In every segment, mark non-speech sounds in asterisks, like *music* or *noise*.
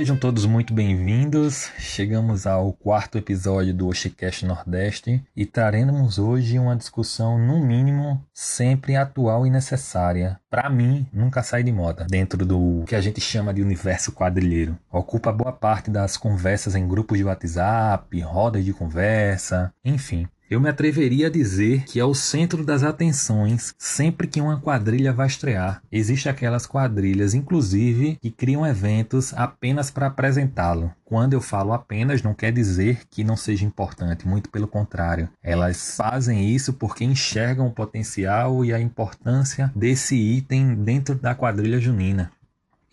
Sejam todos muito bem-vindos. Chegamos ao quarto episódio do Oshicast Nordeste e traremos hoje uma discussão, no mínimo, sempre atual e necessária. Para mim, nunca sai de moda dentro do que a gente chama de universo quadrilheiro. Ocupa boa parte das conversas em grupos de WhatsApp, rodas de conversa, enfim. Eu me atreveria a dizer que é o centro das atenções sempre que uma quadrilha vai estrear. Existem aquelas quadrilhas, inclusive, que criam eventos apenas para apresentá-lo. Quando eu falo apenas, não quer dizer que não seja importante, muito pelo contrário. Elas fazem isso porque enxergam o potencial e a importância desse item dentro da quadrilha junina.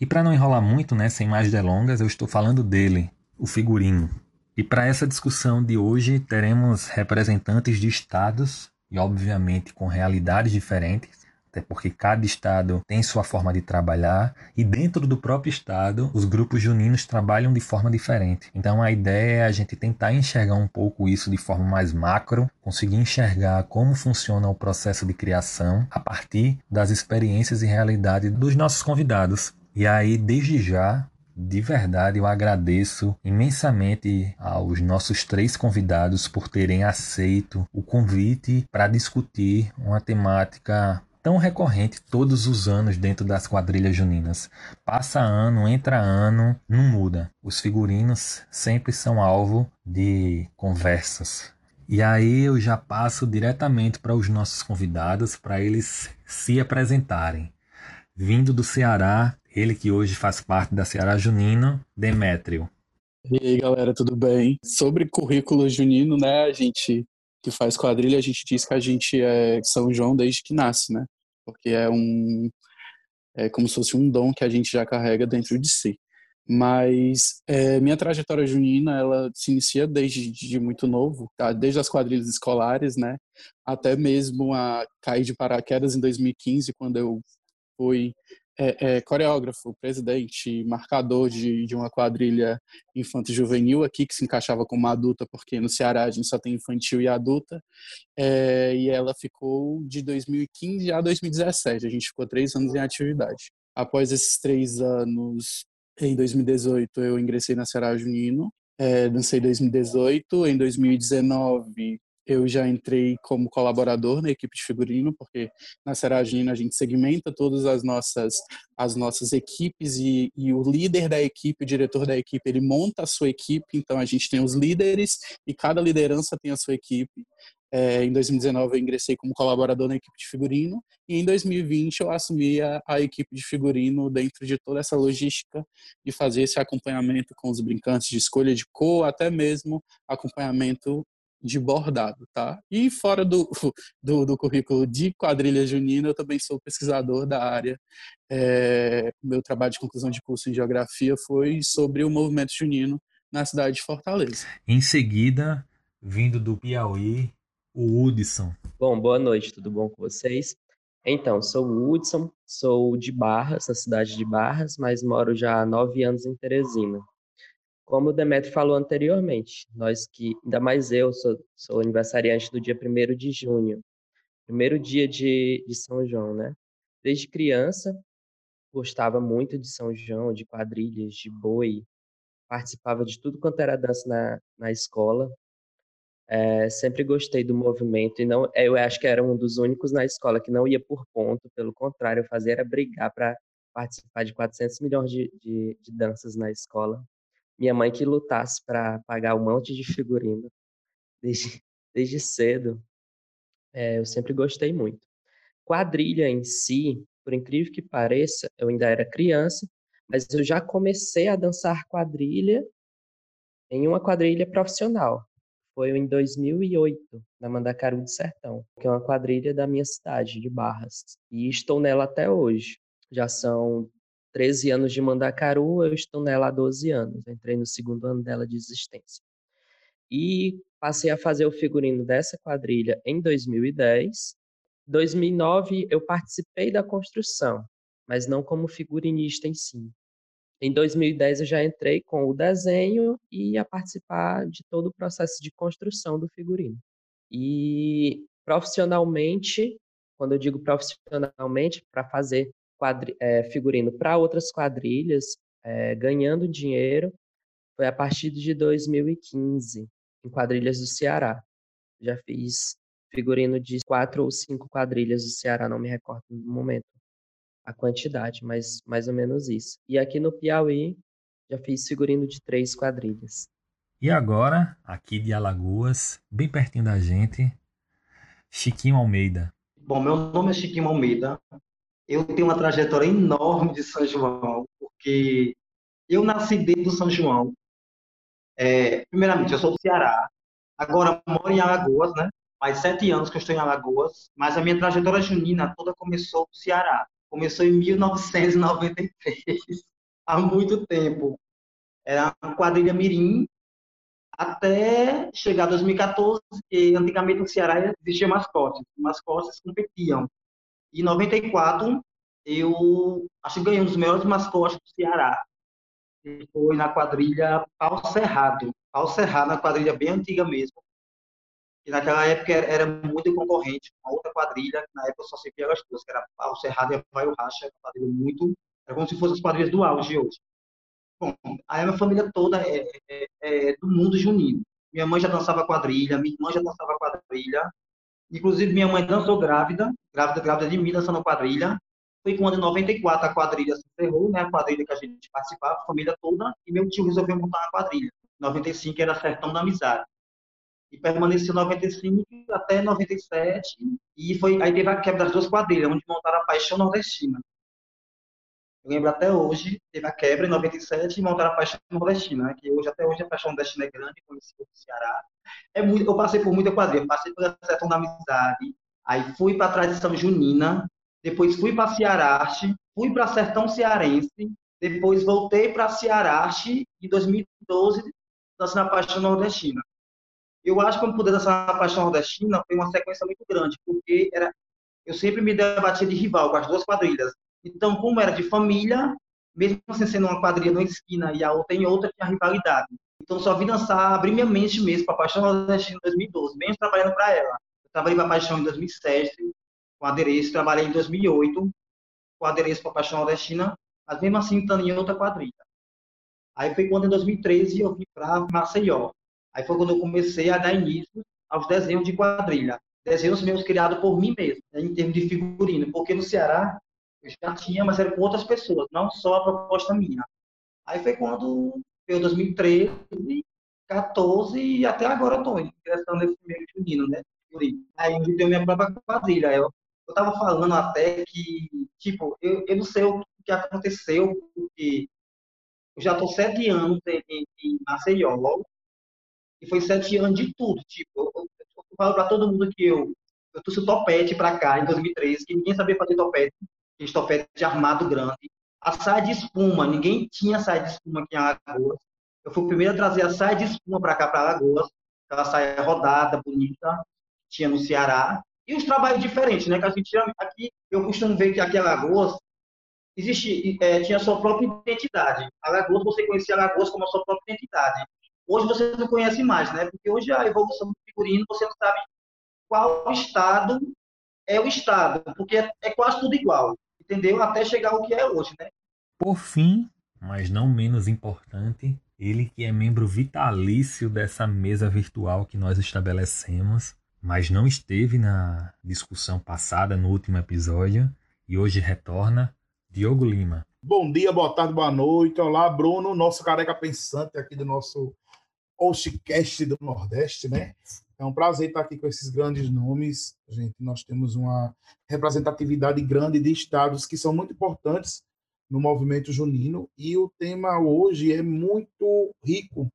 E para não enrolar muito, né, sem mais delongas, eu estou falando dele, o figurino. E para essa discussão de hoje, teremos representantes de estados e, obviamente, com realidades diferentes, até porque cada estado tem sua forma de trabalhar e dentro do próprio estado os grupos juninos trabalham de forma diferente. Então a ideia é a gente tentar enxergar um pouco isso de forma mais macro, conseguir enxergar como funciona o processo de criação a partir das experiências e realidades dos nossos convidados. E aí, desde já, de verdade, eu agradeço imensamente aos nossos três convidados por terem aceito o convite para discutir uma temática tão recorrente todos os anos dentro das quadrilhas juninas. Passa ano, entra ano, não muda. Os figurinos sempre são alvo de conversas. E aí eu já passo diretamente para os nossos convidados para eles se apresentarem. Vindo do Ceará, ele que hoje faz parte da Ceará Junino, Demétrio. E aí, galera, tudo bem? Sobre currículo junino, né, a gente que faz quadrilha, a gente diz que a gente é São João desde que nasce, né? Porque é um é como se fosse um dom que a gente já carrega dentro de si. Mas é, minha trajetória junina, ela se inicia desde de muito novo, tá? desde as quadrilhas escolares, né? Até mesmo a cair de paraquedas em 2015, quando eu fui é, é, coreógrafo, presidente, marcador de, de uma quadrilha infanto-juvenil aqui, que se encaixava como adulta, porque no Ceará a gente só tem infantil e adulta, é, e ela ficou de 2015 a 2017, a gente ficou três anos em atividade. Após esses três anos, em 2018, eu ingressei na Ceará Junino, é, dancei 2018, em 2019 eu já entrei como colaborador na equipe de figurino, porque na Seragina a gente segmenta todas as nossas as nossas equipes e, e, o líder da equipe, o diretor da equipe, ele monta a sua equipe, então a gente tem os líderes e cada liderança tem a sua equipe. É, em 2019 eu ingressei como colaborador na equipe de figurino e em 2020 eu assumi a, a, equipe de figurino dentro de toda essa logística de fazer esse acompanhamento com os brincantes de escolha de cor, até mesmo acompanhamento de bordado, tá? E fora do, *laughs* do, do, currículo de quadrilha junina, eu também sou pesquisador da área. É, meu trabalho de conclusão de curso em geografia foi sobre o movimento junino na cidade de Fortaleza. Em seguida, vindo do Piauí, o Hudson. Bom, boa noite, tudo bom com vocês? Então, sou o Hudson, sou de Barras, na cidade de Barras, mas moro já há nove anos em Teresina. Como o Demetrio falou anteriormente, nós que, ainda mais eu, sou, sou aniversariante do dia 1 de junho, primeiro dia de, de São João, né? Desde criança, gostava muito de São João, de quadrilhas, de boi, participava de tudo quanto era dança na, na escola. É, sempre gostei do movimento e não, eu acho que era um dos únicos na escola que não ia por ponto, pelo contrário, eu fazia era brigar para participar de 400 milhões de, de, de danças na escola minha mãe que lutasse para pagar um monte de figurino desde, *laughs* desde cedo. É, eu sempre gostei muito. Quadrilha em si, por incrível que pareça, eu ainda era criança, mas eu já comecei a dançar quadrilha em uma quadrilha profissional. Foi em 2008, na Mandacaru do Sertão, que é uma quadrilha da minha cidade, de Barras. E estou nela até hoje. Já são 13 anos de Mandacaru, eu estou nela há 12 anos. Entrei no segundo ano dela de existência. E passei a fazer o figurino dessa quadrilha em 2010. 2009 eu participei da construção, mas não como figurinista em si. Em 2010 eu já entrei com o desenho e a participar de todo o processo de construção do figurino. E profissionalmente, quando eu digo profissionalmente, para fazer quadri, é, figurino para outras quadrilhas. é, ganhando dinheiro foi a partir de 2015, em quadrilhas do Ceará. Já fiz figurino de quatro ou cinco quadrilhas do Ceará, não me recordo no momento a quantidade, mas mais ou menos isso. E aqui no Piauí, já fiz figurino de três quadrilhas. E agora, aqui de Alagoas, bem pertinho da gente, Chiquinho Almeida. Bom, meu nome é Chiquinho Almeida. Eu tenho uma trajetória enorme de São João, porque eu nasci dentro do São João. É, primeiramente, eu sou do Ceará. Agora moro em Alagoas, né? Faz sete anos que eu estou em Alagoas, mas a minha trajetória junina toda começou no Ceará. Começou em 1993, *laughs* há muito tempo. Era uma quadrilha mirim, até chegar 2014, que antigamente no Ceará existia mascotes, mascotes competiam. Em 94, eu acho que ganhei um dos melhores mascotes do Ceará. Foi na quadrilha Pau Cerrado. Pau Cerrado, uma quadrilha bem antiga mesmo. E naquela época era muito concorrente com outra quadrilha, que na época só servia as duas, que era Pau Cerrado e Vai o Racha, uma quadrilha muito. Era como se fossem as quadrilhas do auge hoje. Bom, a minha família toda é, é, é, do mundo junino. Minha mãe já dançava quadrilha, minha irmã já dançava quadrilha. Inclusive, minha mãe dançou grávida, grávida, grávida de mim, dançando quadrilha. Foi quando, em 94, a quadrilha se encerrou, né? A quadrilha que a gente participava, a família toda, e meu tio resolveu montar uma quadrilha. Em 95 era Sertão da Amizade. E permaneceu 95 até 97, e foi, aí teve a quebra das duas quadrilhas, onde montaram a Paixão Nordestina. Lembro até hoje, teve a quebra em 97 e montaram a Paixão Nordestina, né? que hoje, até hoje, a Paixão Nordestina é grande, conhecida no Ceará. É muito, eu passei por muita quadrilha, passei pela Sertão da Amizade, aí fui para a tradição junina, depois fui para Cearaste, fui para Sertão Cearense, depois voltei para Cearaste em 2012, dançando a Paixão Nordestina. Eu acho que quando puder dançar a Paixão Nordestina foi uma sequência muito grande, porque era, eu sempre me debatia de rival com as duas quadrilhas, então, como era de família, mesmo assim sendo uma quadrilha numa esquina e a outra em outra, tinha rivalidade. Então, só vim dançar, abrir minha mente mesmo para a Paixão Nordestina em 2012, mesmo trabalhando para ela. Eu trabalhei para a Paixão em 2007, com adereço, trabalhei em 2008, com adereço para a Paixão Nordestina, mas mesmo assim estando em outra quadrilha. Aí foi quando, em 2013, eu vim para Maceió. Aí foi quando eu comecei a dar início aos desenhos de quadrilha. Desenhos meus criados por mim mesmo, né, em termos de figurino, porque no Ceará eu já tinha, mas era com outras pessoas, não só a proposta minha. Aí foi quando veio 2013, 14 e até agora eu estou ingressando nesse meio junino, né? Aí eu tenho minha própria quadrilha. Eu, eu tava falando até que, tipo, eu, eu não sei o que aconteceu, porque eu já estou sete anos em, em, Maceió, e foi sete anos de tudo. Tipo, eu, eu, eu falo para todo mundo que eu, eu trouxe o topete para cá em 2013, que ninguém sabia fazer topete estofete armado grande. A saia de espuma, ninguém tinha saia de espuma aqui em Alagoas. Eu fui o primeiro a trazer a saia de espuma para cá, para Alagoas. Aquela saia rodada, bonita, tinha no Ceará. E os trabalhos diferentes, né? Que a gente aqui, eu costumo ver que aqui em Alagoas existe, é, tinha a sua própria identidade. Alagoas, você conhecia Alagoas como a sua própria identidade. Hoje você não conhece mais, né? Porque hoje a evolução do figurino, você não sabe qual estado é o estado, porque é, é quase tudo igual entendeu? Até chegar ao que é hoje, né? Por fim, mas não menos importante, ele que é membro vitalício dessa mesa virtual que nós estabelecemos, mas não esteve na discussão passada, no último episódio, e hoje retorna, Diogo Lima. Bom dia, boa tarde, boa noite. Olá, Bruno, nosso careca pensante aqui do nosso Ostcast do Nordeste, né? É um prazer estar aqui com esses grandes nomes. Gente, nós temos uma representatividade grande de estados que são muito importantes no movimento junino e o tema hoje é muito rico,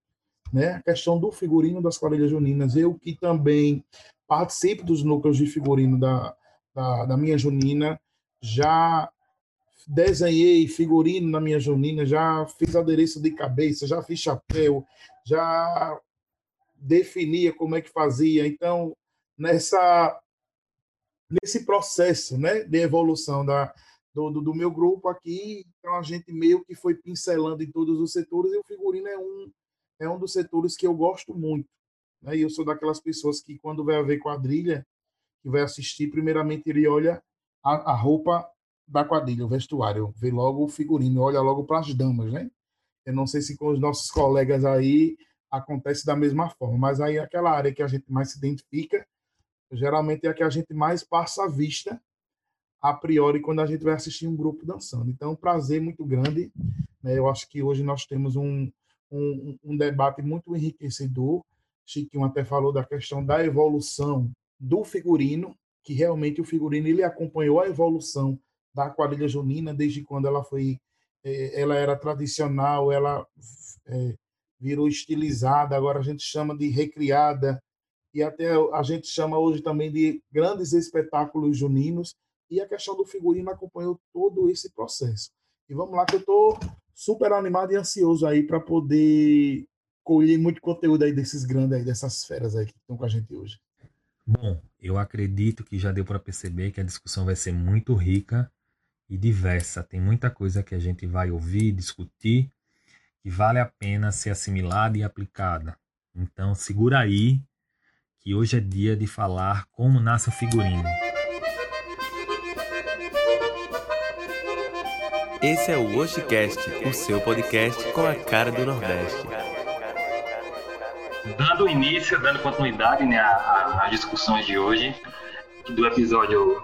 né? A questão do figurino das quadrilhas juninas. Eu que também participo dos núcleos de figurino da, da, da minha junina, já desenhei figurino na minha junina, já fiz adereço de cabeça, já fiz chapéu, já definia como é que fazia. Então, nessa nesse processo, né, de evolução da do, do, meu grupo aqui, então a gente meio que foi pincelando em todos os setores e o figurino é um é um dos setores que eu gosto muito, né? E eu sou daquelas pessoas que quando vai ver quadrilha, que vai assistir, primeiramente ele olha a, a roupa da quadrilha, o vestuário, vê logo o figurino, olha logo para as damas, né? Eu não sei se com os nossos colegas aí acontece da mesma forma, mas aí aquela área que a gente mais se identifica, geralmente é a que a gente mais passa a vista a priori quando a gente vai assistir um grupo dançando. Então, é um prazer muito grande. Né? Eu acho que hoje nós temos um, um, um debate muito enriquecedor. Chiquinho até falou da questão da evolução do figurino, que realmente o figurino ele acompanhou a evolução da quadrilha junina desde quando ela foi é, ela era tradicional, ela é, virou estilizada, agora a gente chama de recriada e até a gente chama hoje também de grandes espetáculos juninos e a questão do figurino acompanhou todo esse processo. E vamos lá que eu estou super animado e ansioso aí para poder colher muito conteúdo aí desses grandes aí, dessas feras aí que estão com a gente hoje. Bom, eu acredito que já deu para perceber que a discussão vai ser muito rica e diversa. Tem muita coisa que a gente vai ouvir, discutir, que vale a pena ser assimilada e aplicada. Então, segura aí, que hoje é dia de falar como nasce o figurino. Esse é o Oshicast, o seu podcast com a cara do Nordeste. Dando início, dando continuidade né, às discussões de hoje, do episódio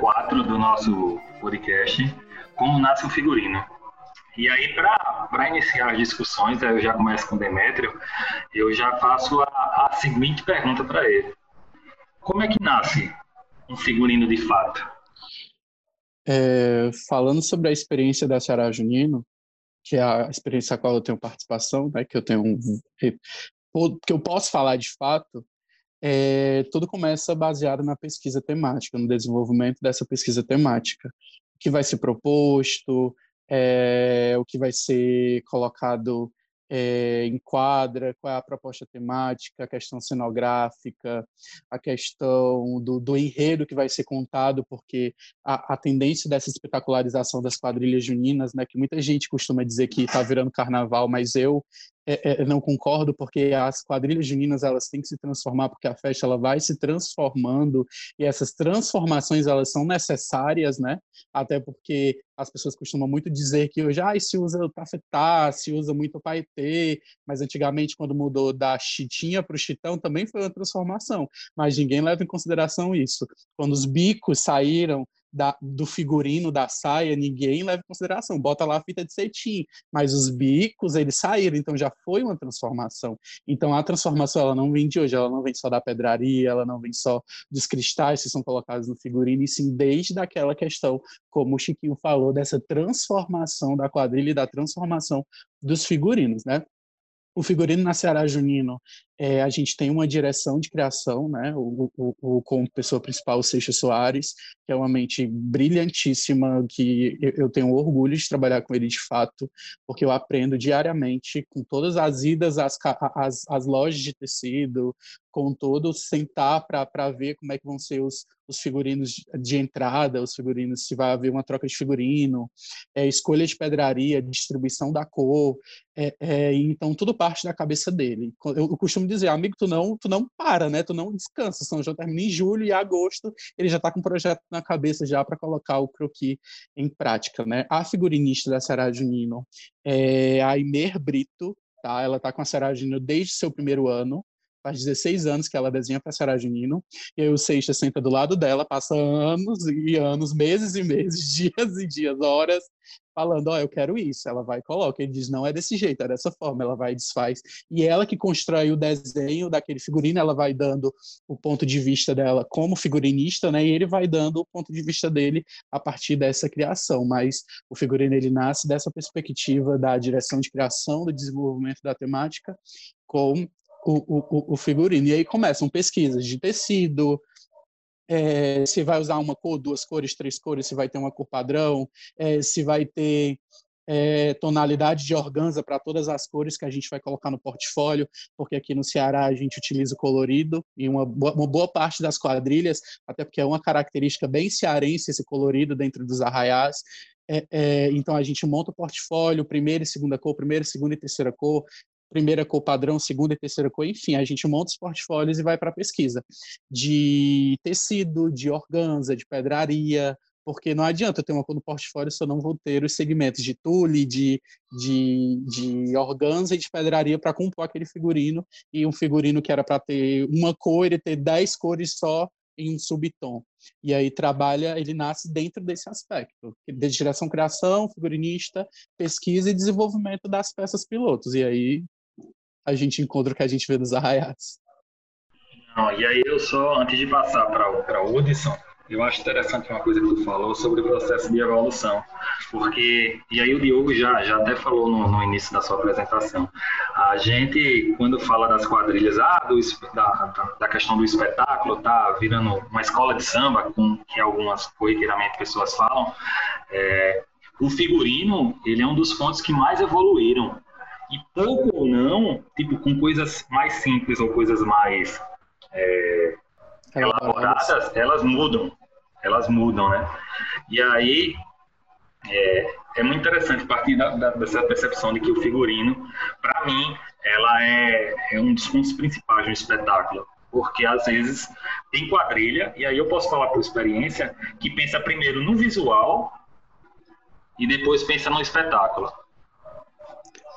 04 do nosso podcast, Como Nasce o Figurino. E aí, para iniciar as discussões, eu já começo com Demétrio, eu já faço a, a seguinte pergunta para ele. Como é que nasce um figurino de fato? É, falando sobre a experiência da Ceará Junino, que é a experiência a qual eu tenho participação, né, que eu tenho que eu posso falar de fato, é, tudo começa baseado na pesquisa temática, no desenvolvimento dessa pesquisa temática, o que vai ser proposto, é, o que vai ser colocado é, enquadra, qual é a proposta temática, a questão cenográfica, a questão do, do enredo que vai ser contado, porque a, a, tendência dessa espetacularização das quadrilhas juninas, né, que muita gente costuma dizer que está virando carnaval, mas eu é, é, não concordo porque as quadrilhas juninas elas têm que se transformar porque a festa ela vai se transformando e essas transformações elas são necessárias, né? Até porque as pessoas costumam muito dizer que hoje ah, se usa tafetá, se usa muito paetê, mas antigamente quando mudou da chitinha para o chitão também foi uma transformação, mas ninguém leva em consideração isso. Quando os bicos saíram da, do figurino da saia, ninguém leva em consideração. Bota lá a fita de cetim, mas os bicos, eles saíram, então já foi uma transformação. Então a transformação, ela não vem de hoje, ela não vem só da pedraria, ela não vem só dos cristais que são colocados no figurino, e sim desde aquela questão, como o Chiquinho falou, dessa transformação da quadrilha e da transformação dos figurinos, né? O figurino na Ceará Junino, é, a gente tem uma direção de criação, né? O, o, o, pessoa principal, o Seixas Soares, que é uma mente brilhantíssima, que eu, tenho orgulho de trabalhar com ele de fato, porque eu aprendo diariamente com todas as idas às, às, às lojas de tecido, com todo sentar para ver como é que vão ser os, os figurinos de entrada, os figurinos, se vai haver uma troca de figurino, é, escolha de pedraria, distribuição da cor, é, é, então tudo parte da cabeça dele. Eu, eu, costumo dizer, amigo, tu não, tu não para, né? Tu não descansa. São João termina em julho e agosto ele já está com um projeto na cabeça já para colocar o croquis em prática, né? A figurinista da Será Junino é a Imer Brito, tá? Ela está com a Será Junino desde seu primeiro ano faz 16 anos que ela desenha para Sarah Junino, e aí o Seixas senta do lado dela, passa anos e anos, meses e meses, *laughs* dias e dias, horas, falando, ó, oh, eu quero isso. Ela vai e coloca. Ele diz, não é desse jeito, é dessa forma. Ela vai e desfaz. E ela que constrói o desenho daquele figurino, ela vai dando o ponto de vista dela como figurinista, né? E ele vai dando o ponto de vista dele a partir dessa criação. Mas o figurino, ele nasce dessa perspectiva da direção de criação, do desenvolvimento da temática, com o, o, o figurino. E aí começam pesquisas de tecido, é, se vai usar uma cor, duas cores, três cores, se vai ter uma cor padrão, é, se vai ter é, tonalidade de organza para todas as cores que a gente vai colocar no portfólio, porque aqui no Ceará a gente utiliza o colorido e uma boa, uma boa parte das quadrilhas, até porque é uma característica bem cearense esse colorido dentro dos arraiais. É, é, então a gente monta o portfólio, primeira e segunda cor, primeira, segunda e terceira cor, primeira cor padrão, segunda e terceira cor, enfim, a gente monta os portfólios e vai para a pesquisa de tecido, de organza, de pedraria, porque não adianta eu ter uma cor no portfólio se eu não vou ter os segmentos de tule, de, de, de organza e de pedraria para compor aquele figurino, e um figurino que era para ter uma cor, ele ter dez cores só em um subtom. E aí trabalha, ele nasce dentro desse aspecto, de direção, criação, figurinista, pesquisa e desenvolvimento das peças pilotos. E aí a gente encontra o que a gente vê nos arraiais. Não, e aí eu só, antes de passar para o Hudson, eu acho interessante uma coisa que tu falou sobre o processo de evolução, porque, e aí o Diogo já, já até falou no, no início da sua apresentação, a gente, quando fala das quadrilhas, ah, do, da, da questão do espetáculo, tá virando uma escola de samba, com que algumas corriqueiramente pessoas falam, é, o figurino, ele é um dos pontos que mais evoluíram, e pouco ou não, tipo, com coisas mais simples ou coisas mais é, elaboradas, elas mudam. Elas mudam, né? E aí é, é muito interessante partir da, da, dessa percepção de que o figurino, para mim, ela é, é um dos pontos principais do espetáculo porque às vezes tem quadrilha, e aí eu posso falar por experiência, que pensa primeiro no visual e depois pensa no espetáculo.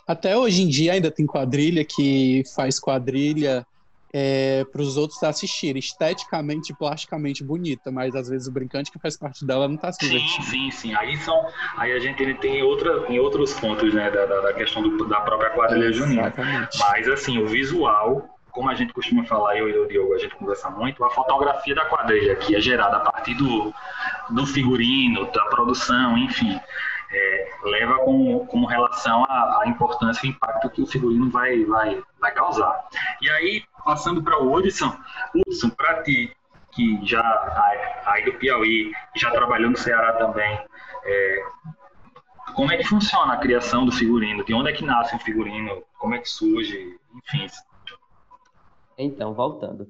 Até hoje em dia ainda tem quadrilha que faz quadrilha é, para os outros assistirem, esteticamente, plasticamente bonita, mas às vezes o brincante que faz parte dela não está se divertindo. Sim, sim, sim. Aí, são, aí a gente tem outra, em outros pontos né, da, da questão do, da própria quadrilha junina. Mas assim, o visual, como a gente costuma falar, eu e o Diogo, a gente conversa muito, a fotografia da quadrilha, que é gerada a partir do, do figurino, da produção, enfim é, leva como, como relação à, importância e impacto que o figurino vai, vai, vai causar. E aí, passando para o Hudson, Hudson, para ti, que já aí do Piauí, já trabalhou no Ceará também, é, como é que funciona a criação do figurino? De onde é que nasce um figurino? Como é que surge? Enfim. Então, voltando.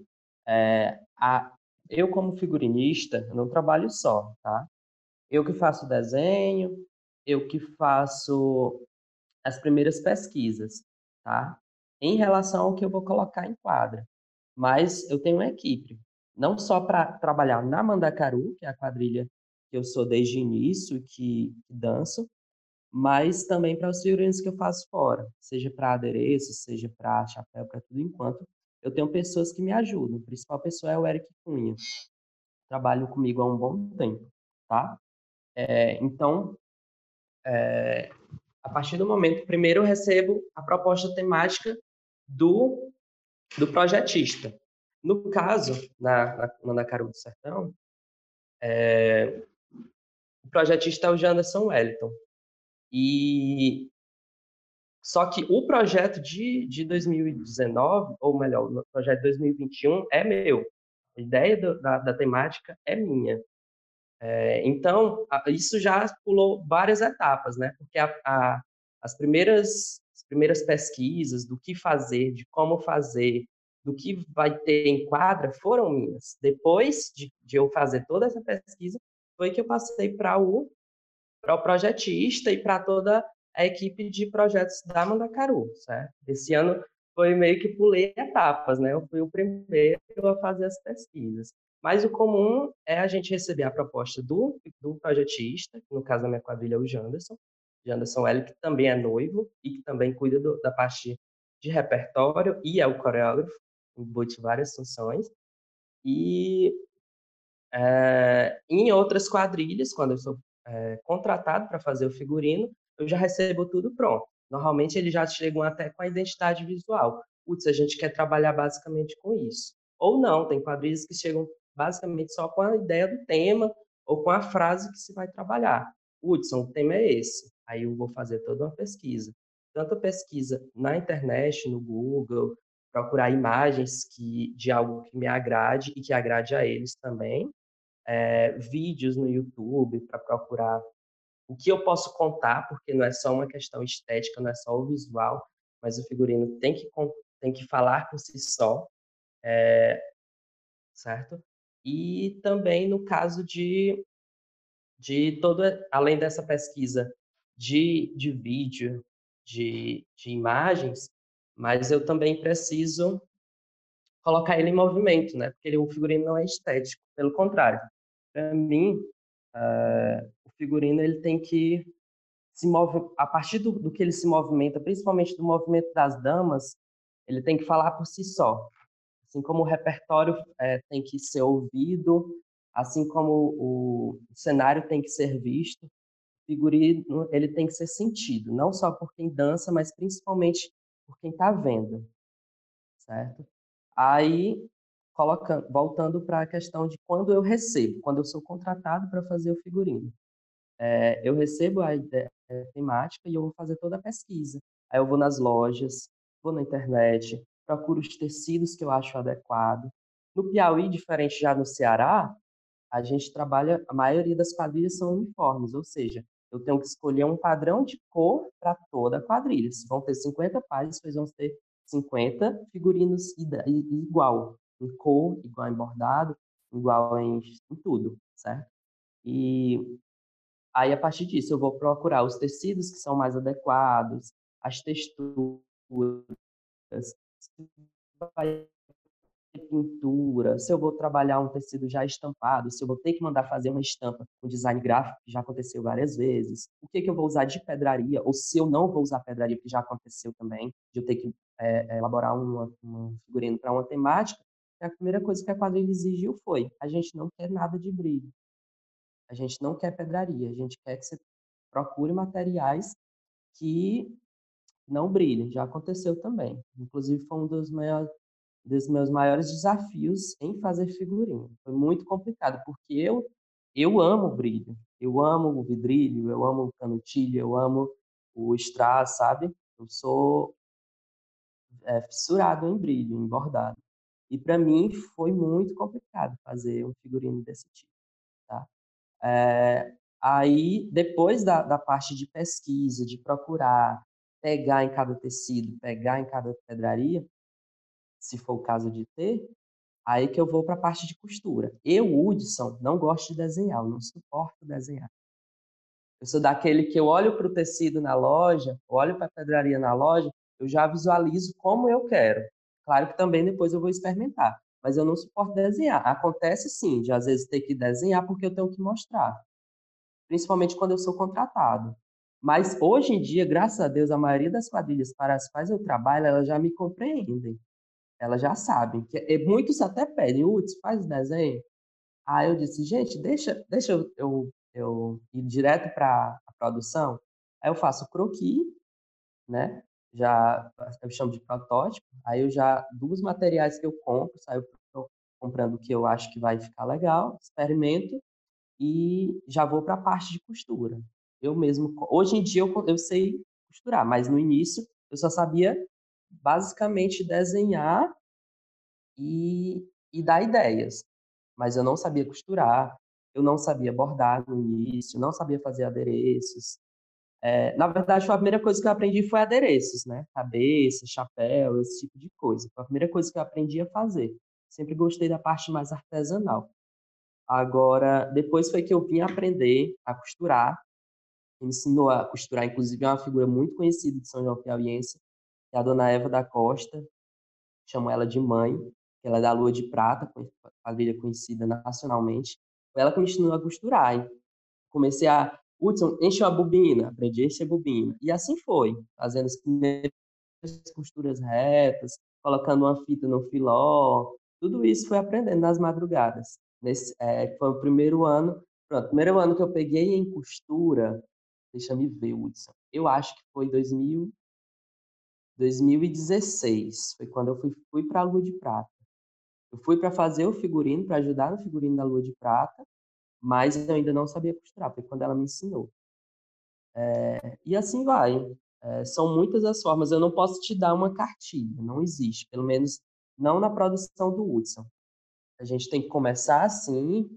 É, a, eu, como figurinista, não trabalho só, tá? Eu que faço desenho, eu que faço as primeiras pesquisas, tá? Em relação ao que eu vou colocar em quadra. Mas eu tenho uma equipe, não só para trabalhar na Mandacaru, que é a quadrilha que eu sou desde o início que, que danço, mas também para os figurinos que eu faço fora, seja para adereço, seja para chapéu, para tudo enquanto. Eu tenho pessoas que me ajudam. A principal pessoa é o Eric Cunha. Trabalho comigo há um bom tempo, tá? É, então, é, a partir do momento, primeiro eu recebo a proposta temática do, do projetista. No caso, na, na Mandacaru do Sertão, é, o projetista é o Janderson Wellington. E só que o projeto de, de 2019, ou melhor, o projeto de 2021 é meu. A ideia do, da, da temática é minha. É, então, isso já pulou várias etapas, né? Porque a, a, as, primeiras, as primeiras pesquisas do que fazer, de como fazer, do que vai ter em quadra foram minhas. Depois de, de eu fazer toda essa pesquisa, foi que eu passei para o, o projetista e para toda a equipe de projetos da Mandacaru, certo? Esse ano foi meio que pulei etapas, né? Eu fui o primeiro a fazer as pesquisas. Mas o comum é a gente receber a proposta do, do projetista, no caso da minha quadrilha é o Janderson, Janderson L, que também é noivo e que também cuida do, da parte de repertório e é o coreógrafo, embute várias funções. E é, em outras quadrilhas, quando eu sou é, contratado para fazer o figurino, eu já recebo tudo pronto. Normalmente eles já chegam até com a identidade visual. Putz, a gente quer trabalhar basicamente com isso. Ou não, tem quadrilhas que chegam basicamente só com a ideia do tema ou com a frase que se vai trabalhar. Hudson, o tema é esse. Aí eu vou fazer toda uma pesquisa. Tanto pesquisa na internet, no Google, procurar imagens que, de algo que me agrade e que agrade a eles também. É, vídeos no YouTube para procurar o que eu posso contar, porque não é só uma questão estética, não é só o visual, mas o figurino tem que, tem que falar por si só, é, certo? E também no caso de, de todo, além dessa pesquisa de, de vídeo, de, de imagens, mas eu também preciso colocar ele em movimento, né? Porque ele, o figurino não é estético, pelo contrário. Para mim, é, o figurino ele tem que se move a partir do, do, que ele se movimenta, principalmente do movimento das damas, ele tem que falar por si só. Assim como o repertório é, tem que ser ouvido, assim como o, cenário tem que ser visto, o figurino ele tem que ser sentido, não só por quem dança, mas principalmente por quem está vendo, certo? Aí colocando, voltando para a questão de quando eu recebo, quando eu sou contratado para fazer o figurino. É, eu recebo a ideia temática e eu vou fazer toda a pesquisa. Aí eu vou nas lojas, vou na internet, procuro os tecidos que eu acho adequado. No Piauí, diferente já no Ceará, a gente trabalha, a maioria das quadrilhas são uniformes, ou seja, eu tenho que escolher um padrão de cor para toda a quadrilha. Se vão ter 50 páginas, vocês vão ter 50 figurinos igual em cor, igual em bordado, igual em, em tudo, certo? E aí, a partir disso, eu vou procurar os tecidos que são mais adequados, as texturas, pintura, se eu vou trabalhar um tecido já estampado, se eu vou ter que mandar fazer uma estampa com design gráfico, que já aconteceu várias vezes, o que, que eu vou usar de pedraria, ou se eu não vou usar pedraria, que já aconteceu também, de eu ter que é, elaborar uma, um figurino para uma temática, a primeira coisa que a quadrilha exigiu foi: a gente não quer nada de brilho. A gente não quer pedraria. A gente quer que você procure materiais que não brilhem. Já aconteceu também. Inclusive, foi um dos, maiores, dos meus maiores desafios em fazer figurino. Foi muito complicado, porque eu, eu amo brilho. Eu amo o vidrilho, eu amo o canutilho, eu amo o strass, sabe? Eu sou é, fissurado em brilho, em bordado. E para mim foi muito complicado fazer um figurino desse tipo. Tá? É, aí, depois da, da parte de pesquisa, de procurar pegar em cada tecido, pegar em cada pedraria, se for o caso de ter, aí que eu vou para a parte de costura. Eu, Hudson, não gosto de desenhar, eu não suporto desenhar. Eu sou daquele que eu olho para o tecido na loja, olho para a pedraria na loja, eu já visualizo como eu quero. Claro que também depois eu vou experimentar, mas eu não suporto desenhar. Acontece sim, de às vezes ter que desenhar porque eu tenho que mostrar, principalmente quando eu sou contratado. Mas hoje em dia, graças a Deus, a maioria das quadrilhas para as quais eu trabalho, elas já me compreendem. Elas já sabem. que e Muitos até pedem, Uts, faz desenho. Aí eu disse, gente, deixa, deixa eu, eu, eu ir direto para a produção. Aí eu faço croquis, né? já eu chamo de protótipo, aí eu já dos materiais que eu compro, saio comprando o que eu acho que vai ficar legal, experimento e já vou para a parte de costura. Eu mesmo, hoje em dia eu, eu sei costurar, mas no início eu só sabia basicamente desenhar e, e dar ideias, mas eu não sabia costurar, eu não sabia bordar no início, não sabia fazer adereços, é, na verdade, a primeira coisa que eu aprendi foi adereços, né? Cabeça, chapéu, esse tipo de coisa. Foi a primeira coisa que eu aprendi a fazer. Sempre gostei da parte mais artesanal. Agora, depois foi que eu vim aprender a costurar. Me ensinou a costurar, inclusive, é uma figura muito conhecida de São João Piauiense, que é a dona Eva da Costa. Chamo ela de mãe, ela é da Lua de Prata, quadrilha conhecida nacionalmente. Foi ela que me ensinou a costurar. Hein? Comecei a Hudson, enche a bobina, aprendi a encher a bobina. E assim foi, fazendo as primeiras costuras retas, colocando uma fita no filó, tudo isso foi aprendendo nas madrugadas. Nesse, é, foi o primeiro ano, pronto, primeiro ano que eu peguei em costura, deixa me ver, Hudson, eu acho que foi 2000, 2016, foi quando eu fui, fui para a Lua de Prata. Eu fui para fazer o figurino, para ajudar no figurino da Lua de Prata, mas eu ainda não sabia costurar, foi quando ela me ensinou. É, e assim vai. É, são muitas as formas. Eu não posso te dar uma cartilha, não existe, pelo menos não na produção do Hudson. A gente tem que começar assim,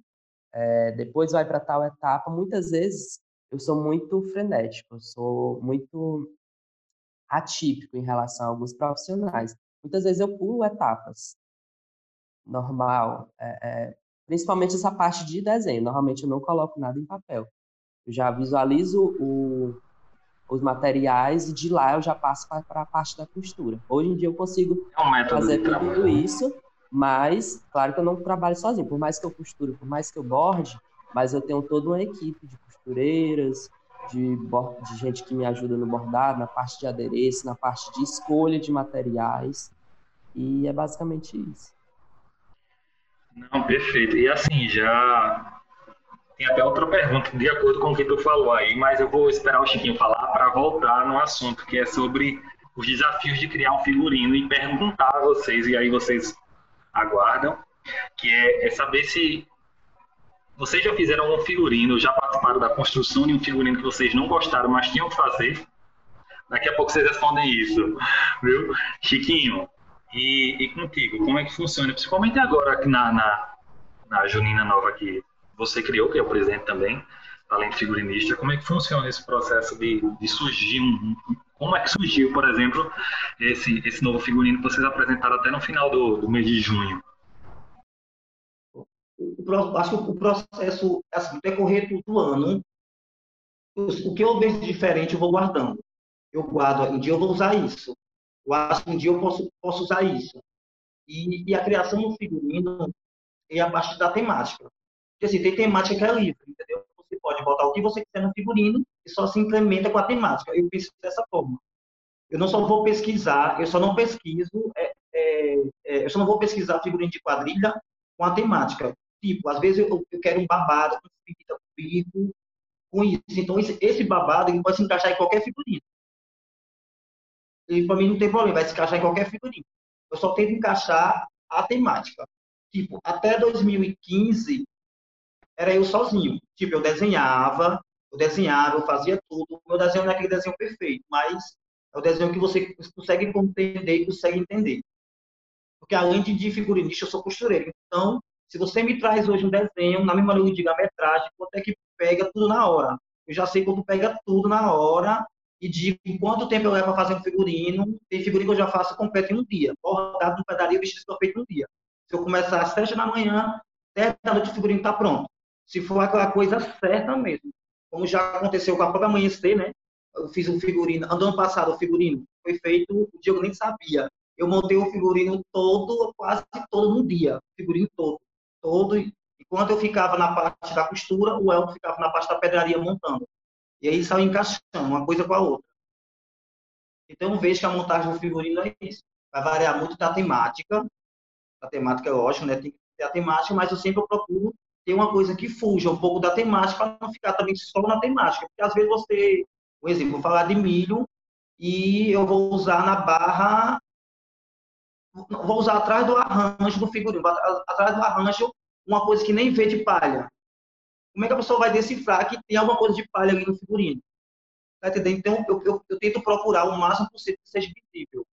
é, depois vai para tal etapa. Muitas vezes eu sou muito frenético, eu sou muito atípico em relação a alguns profissionais. Muitas vezes eu pulo etapas. Normal. É, é, principalmente essa parte de desenho. Normalmente eu não coloco nada em papel. Eu já visualizo o, os materiais e de lá eu já passo para a parte da costura. Hoje em dia eu consigo é um fazer tudo né? isso, mas claro que eu não trabalho sozinho. Por mais que eu costure, por mais que eu borde, mas eu tenho toda uma equipe de costureiras, de, de gente que me ajuda no bordado, na parte de adereço, na parte de escolha de materiais. E é basicamente isso. Não, perfeito. E assim, já tem até outra pergunta, de acordo com o que tu falou aí, mas eu vou esperar o Chiquinho falar para voltar no assunto, que é sobre os desafios de criar um figurino e perguntar a vocês, e aí vocês aguardam, que é, é saber se vocês já fizeram um figurino, já participaram da construção de um figurino que vocês não gostaram, mas tinham que fazer? Daqui a pouco vocês respondem isso, viu? Chiquinho, e, e contigo, como é que funciona? Principalmente agora na, na, na Junina Nova que você criou, que é o presidente também, além de figurinista, como é que funciona esse processo de, de surgir um, como é que surgiu, por exemplo, esse, esse novo figurino que vocês apresentaram até no final do, do mês de junho? O, acho que o processo, assim, decorrer do ano, o que eu vejo diferente eu vou guardando. Eu guardo, um dia eu vou usar isso. Eu acho que um dia eu posso, posso usar isso. E, e a criação do figurino é a partir da temática. Porque assim, tem temática que é livre, entendeu? Você pode botar o que você quiser no figurino e só se implementa com a temática. Eu penso dessa forma. Eu não só vou pesquisar, eu só não pesquiso, é, é, é, eu só não vou pesquisar figurino de quadrilha com a temática. Tipo, às vezes eu, eu quero um babado com fita com isso. Então, esse, esse babado ele pode se encaixar em qualquer figurino. E para mim não tem problema, vai se encaixar em qualquer figurino. Eu só tento encaixar a temática. Tipo, até 2015 era eu sozinho. Tipo, eu desenhava, eu desenhava, eu fazia tudo. O meu desenho não é aquele desenho perfeito, mas é o desenho que você consegue compreender e consegue entender. Porque além de figurinista, eu sou costureiro. Então, se você me traz hoje um desenho, na mesma linha de metragem, quanto é que pega tudo na hora? Eu já sei quando pega tudo na hora e digo quanto tempo eu levo para fazer um figurino. Tem figurino que eu já faço completo em um dia. Bordado no pedalinho, vestido feito em um dia. Se eu começar às sete da manhã, até da noite o figurino está pronto. Se for aquela coisa certa mesmo. Como já aconteceu com a própria amanhecer, né? Eu fiz um figurino. Ano passado, o figurino foi feito, o eu nem sabia. Eu montei o figurino todo, quase todo no dia. Figurino todo. Todo. Enquanto eu ficava na parte da costura, o Elton ficava na parte da pedraria montando. E aí saiu encaixando uma coisa com a outra. Então, vejo que a montagem do figurino é isso. Vai variar muito da temática. A temática é lógico, né? Tem que ter a temática, mas eu sempre procuro ter uma coisa que fuja um pouco da temática para não ficar também só na temática. Porque às vezes você, por exemplo, vou falar de milho e eu vou usar na barra, vou usar atrás do arranjo do figurino, atrás do arranjo uma coisa que nem vê de palha. Como é que a pessoa vai decifrar que tem alguma coisa de palha ali no figurino? Tá entendendo? Então, eu, eu, eu tento procurar o máximo possível que seja visível.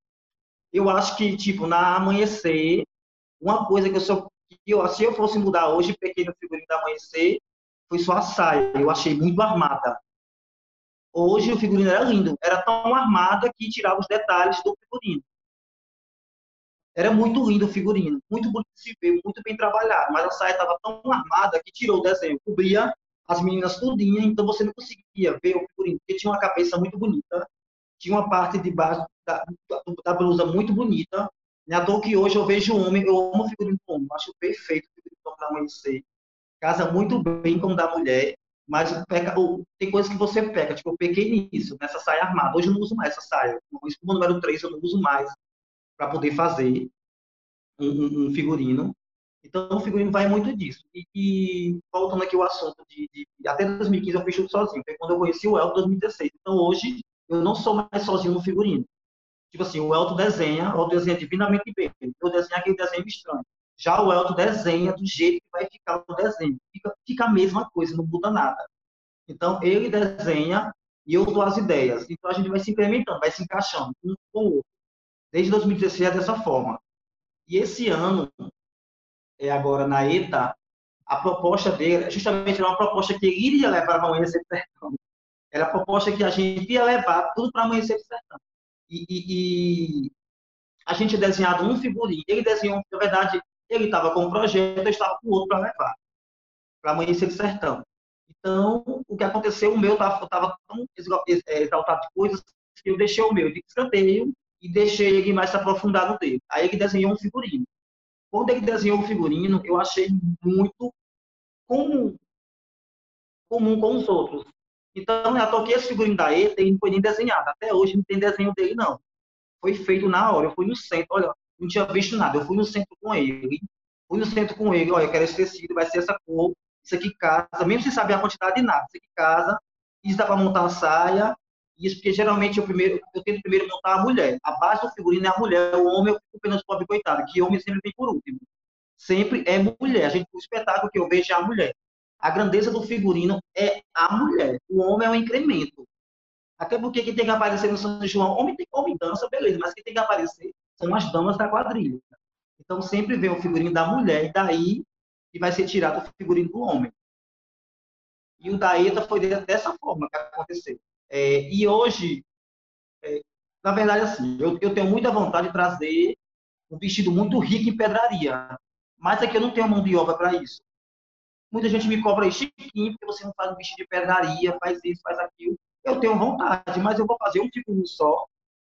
Eu acho que, tipo, na amanhecer, uma coisa que eu sou. Que eu, se eu fosse mudar hoje, pequeno figurino da amanhecer, foi só a saia. Eu achei muito armada. Hoje o figurino era lindo. Era tão armada que tirava os detalhes do figurino. Era muito lindo o figurino, muito bonito de se ver, muito bem trabalhado, mas a saia estava tão armada que tirou o desenho, cobria as meninas tudinha, então você não conseguia ver o figurino, porque tinha uma cabeça muito bonita, tinha uma parte de baixo da, da blusa muito bonita, né? à que hoje eu vejo homem, eu amo o figurino do homem, acho perfeito o figurino do homem da amanhecer, casa muito bem com o da mulher, mas peca, tem coisas que você peca, tipo, eu pequei nisso, nessa saia armada, hoje eu não uso mais essa saia, o número 3 eu não uso mais, para poder fazer um, um, figurino. Então, o figurino vai muito disso. E, e voltando aqui ao assunto de, de, até 2015 eu fiz tudo sozinho, foi quando eu conheci o Elton 2016. Então, hoje eu não sou mais sozinho no figurino. Tipo assim, o Elton desenha, o Elton desenha divinamente bem. Eu desenho aquele desenho estranho. Já o Elton desenha do jeito que vai ficar o desenho. Fica, fica a mesma coisa, não muda nada. Então, ele desenha e eu dou as ideias. Então, a gente vai se implementando, vai se encaixando um com o outro. Desde 2016 é dessa forma. E esse ano, é agora na ETA, a proposta dele, justamente era uma proposta que iria levar para Amanhecer Sertão. Era a proposta que a gente ia levar tudo para Amanhecer Sertão. E, e, e, a gente desenhado um figurino. Ele desenhou, na verdade, ele estava com um projeto, eu estava com outro para levar para Amanhecer Sertão. Então, o que aconteceu, o meu estava tão exaltado de coisas que eu deixei o meu de escanteio e deixei ele mais no dele. Aí ele desenhou um figurino. Quando ele desenhou o figurino, eu achei muito como comum com os outros. Então, eu toquei esse figurino da ETA e não foi nem desenhado. Até hoje não tem desenho dele, não. Foi feito na hora. Eu fui no centro, olha, não tinha visto nada. Eu fui no centro com ele. Fui no centro com ele, olha, eu quero esse tecido, vai ser essa cor, isso aqui casa, mesmo sem saber a quantidade de nada, isso aqui casa, isso dá para montar a saia, isso porque geralmente eu primeiro, eu tento primeiro montar a mulher. A base do figurino é a mulher, o homem eu fico apenas pobre coitado, que homem sempre vem por último. Sempre é mulher. A gente, o espetáculo que eu vejo é a mulher. A grandeza do figurino é a mulher. O homem é um incremento. Até porque quem tem que aparecer no São João, homem, tem, homem dança, beleza, mas quem tem que aparecer são as damas da quadrilha. Então sempre vem o figurino da mulher, e daí que vai ser tirado o figurino do homem. E o da ETA foi dessa forma que aconteceu. É, e hoje, é, na verdade, assim, eu, eu, tenho muita vontade de trazer um vestido muito rico em pedraria, mas aqui eu não tenho mão de obra para isso. Muita gente me cobra Chiquinho, porque você não faz um vestido de pedraria, faz isso, faz aquilo. Eu tenho vontade, mas eu vou fazer um figurino só,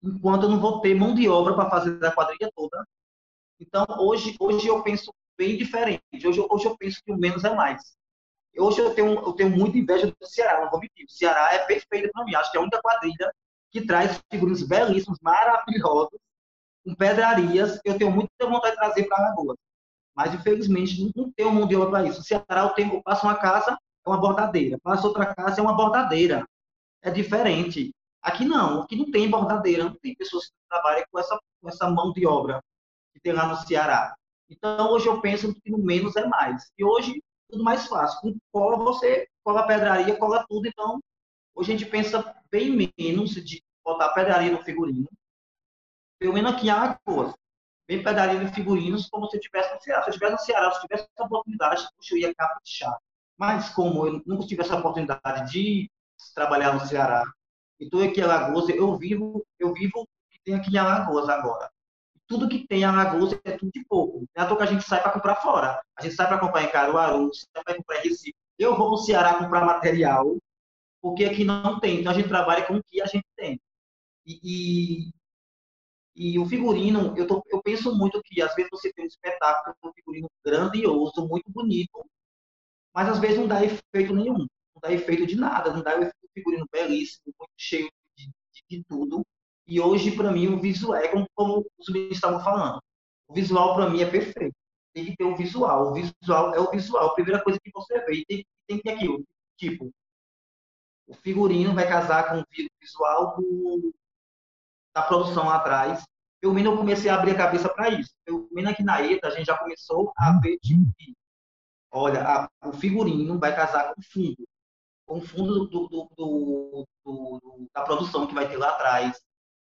enquanto eu não vou ter mão de obra para fazer a quadrilha toda. Então, hoje, hoje eu penso bem diferente. Hoje, hoje eu penso que o menos é mais. Hoje eu tenho, eu tenho muita inveja do Ceará, não vou mentir. O Ceará é perfeito para mim. Acho que é a única quadrilha que traz figurinos belíssimos, maravilhosos, com pedrarias. Eu tenho muita vontade de trazer para Alagoas mas infelizmente não tem de obra para isso. O Ceará, eu, tenho, eu passo uma casa, é uma bordadeira, passo outra casa, é uma bordadeira. É diferente. Aqui não, aqui não tem bordadeira, não tem pessoas que trabalham com essa, com essa mão de obra que tem lá no Ceará. Então, hoje eu penso que no menos é mais. E hoje, tudo mais fácil. Com cola, você cola pedraria, cola tudo. Então, hoje a gente pensa bem menos de botar pedraria no figurino. Pelo menos aqui em Alagoas bem pedaria de figurinos como se eu estivesse no Ceará. Se eu estivesse no Ceará, se eu tivesse essa oportunidade, eu ia caprichar. Mas como eu nunca tive essa oportunidade de trabalhar no Ceará, e estou aqui em Alagoas, eu vivo, eu vivo o que tem aqui em Alagoas agora. Tudo que tem em Alagoas é tudo de pouco. É à toa que a gente sai para comprar fora. A gente sai para comprar em Caruaru, sai para comprar em Recife. Eu vou para o Ceará comprar material, porque aqui não tem. Então a gente trabalha com o que a gente tem. E, e e o figurino, eu, tô, eu penso muito que às vezes você tem um espetáculo, um figurino grandioso, muito bonito, mas às vezes não dá efeito nenhum, não dá efeito de nada, não dá um figurino belíssimo, muito cheio de, de, de tudo. E hoje, para mim, o visual é como, como os meninos estavam falando. O visual, para mim, é perfeito. Tem que ter o visual. O visual é o visual. A primeira coisa que você vê. tem, tem que ter aquilo. Tipo, o figurino vai casar com o visual do, da produção lá atrás, pelo menos eu comecei a abrir a cabeça para isso. Pelo menos aqui na ETA, a gente já começou a ver, tipo, olha, a, o figurino vai casar com o fundo, com o fundo do, do, do, do, da produção que vai ter lá atrás,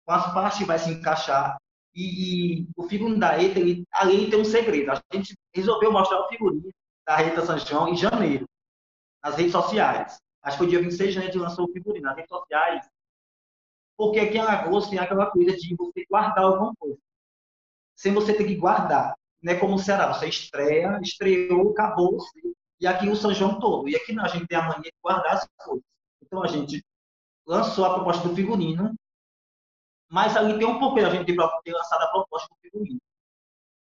com as partes que vai se encaixar. E, e o figurino da ETA, ele, além tem um segredo. A gente resolveu mostrar o figurino da Rita Sanchão em janeiro, nas redes sociais. Acho que foi dia 26 de janeiro que lançou o figurino. Nas redes sociais, porque aqui em Alagoas tem aquela coisa de você guardar alguma coisa. Sem você ter que guardar. Não é como o Ceará, você estreia, estreou, acabou. E aqui o São João todo. E aqui não, a gente tem a mania de guardar as coisas. Então a gente lançou a proposta do figurino, mas ali tem um pouco a gente ter lançado a proposta do figurino.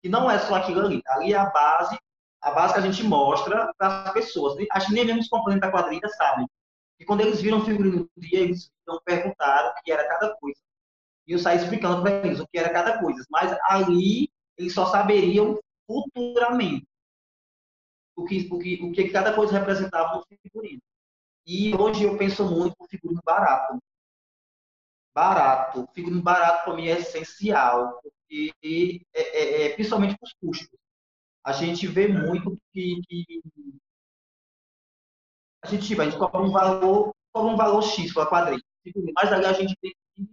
E não é só aquilo ali. Ali é a base, a base que a gente mostra para as pessoas. Acho que nem mesmo os componentes da quadrilha sabem. E quando eles viram o figurino no dia, eles não perguntaram o que era cada coisa. E eu saí explicando para eles o que era cada coisa. Mas ali, eles só saberiam futuramente o que, o que, o que cada coisa representava no figurino. E hoje eu penso muito no figurino barato. Barato. Figurino barato para mim é essencial, porque é, é, é, principalmente para os custos. A gente vê muito que, que a gente, tipo, a gente cobra um valor, cobra um valor X para quadrilha. Mas ali a gente tem que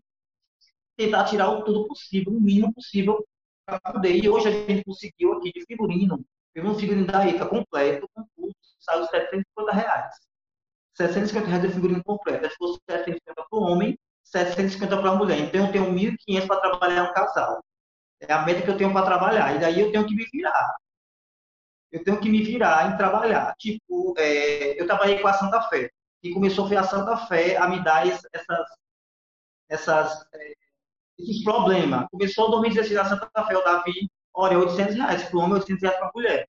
tentar tirar o tudo possível, o mínimo possível para poder. E hoje a gente conseguiu aqui de figurino, um figurino da ECA completo, com tudo, saiu 750 reais. 750 reais de figurino completo. Que fosse 750 para o homem, 750 para a mulher. Então eu tenho 1.500 para trabalhar um casal. É a meta que eu tenho para trabalhar. E daí eu tenho que me virar eu tenho que me virar em trabalhar. Tipo, é, eu trabalhei com a Santa Fé, e começou foi a Santa Fé a me dar essas, essas, é, esses problemas. Começou em 2016 a Santa Fé, o Davi, olha, 800 reais para o homem, 800 reais para a mulher.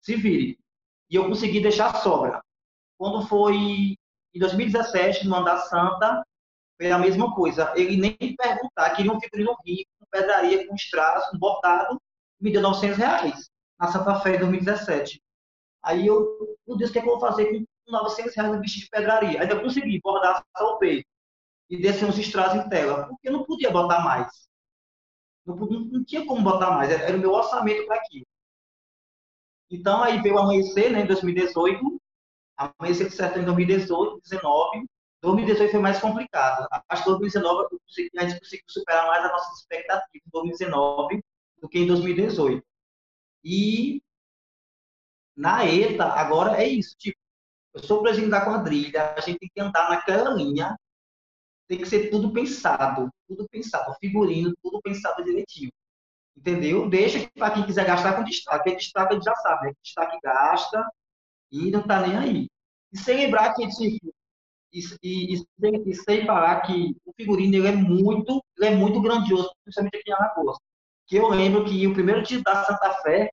Se vire. E eu consegui deixar sobra. Quando foi em 2017, no Andar Santa, foi a mesma coisa. Ele nem perguntar, queria um figurino rico, com pedraria, com strass, com bordado, me deu 900 reais na Santa Fé em 2017. Aí eu, meu Deus, o que, é que eu vou fazer com 900 reais no bicho de pedraria? Ainda consegui bordar só o peito e descer uns strass em tela, porque eu não podia botar mais. Não, não, tinha como botar mais, era, era o meu orçamento para aquilo. Então, aí veio amanhecer, né, em 2018, amanhecer de certo em 2018, 2019. 2018 foi mais complicado. Acho que 2019 a gente conseguiu superar mais as nossas expectativas em 2019 do que em 2018. E na ETA, agora é isso. Tipo, eu sou o presidente da quadrilha, a gente tem que andar naquela linha, tem que ser tudo pensado, tudo pensado, figurino, tudo pensado direitinho. Entendeu? Deixa para quem quiser gastar com destaque. Quem destaque ele já sabe, né? Destaque gasta e não tá nem aí. E sem lembrar que, tipo, e, e, e, sem, falar que o figurino ele é muito, ele é muito grandioso, principalmente aqui em Alagoas. Que eu lembro que o primeiro título da Santa Fé,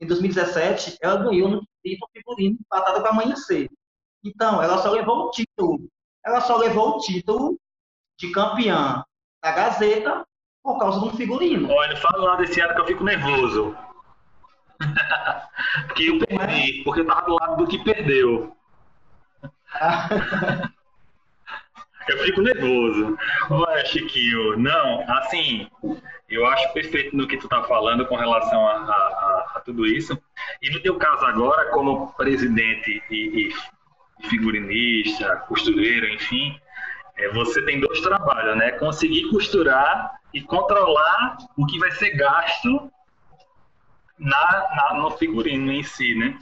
em 2017, ela ganhou no título figurino empatado com Amanhecer. Então, ela só levou o título. Ela só levou o título de campeã da Gazeta por causa de um figurino. Olha, fala lá desse ano que eu fico nervoso. *laughs* porque eu perdi, porque eu tava do lado do que perdeu. Eu fico nervoso. Olha, Chiquinho, não, assim, eu acho perfeito no que tu tá falando com relação a, a, a tudo isso. E no teu caso agora, como presidente e, e figurinista, costureiro, enfim, é, você tem dois trabalhos, né? Conseguir costurar e controlar o que vai ser gasto na, na, no figurino em si, né?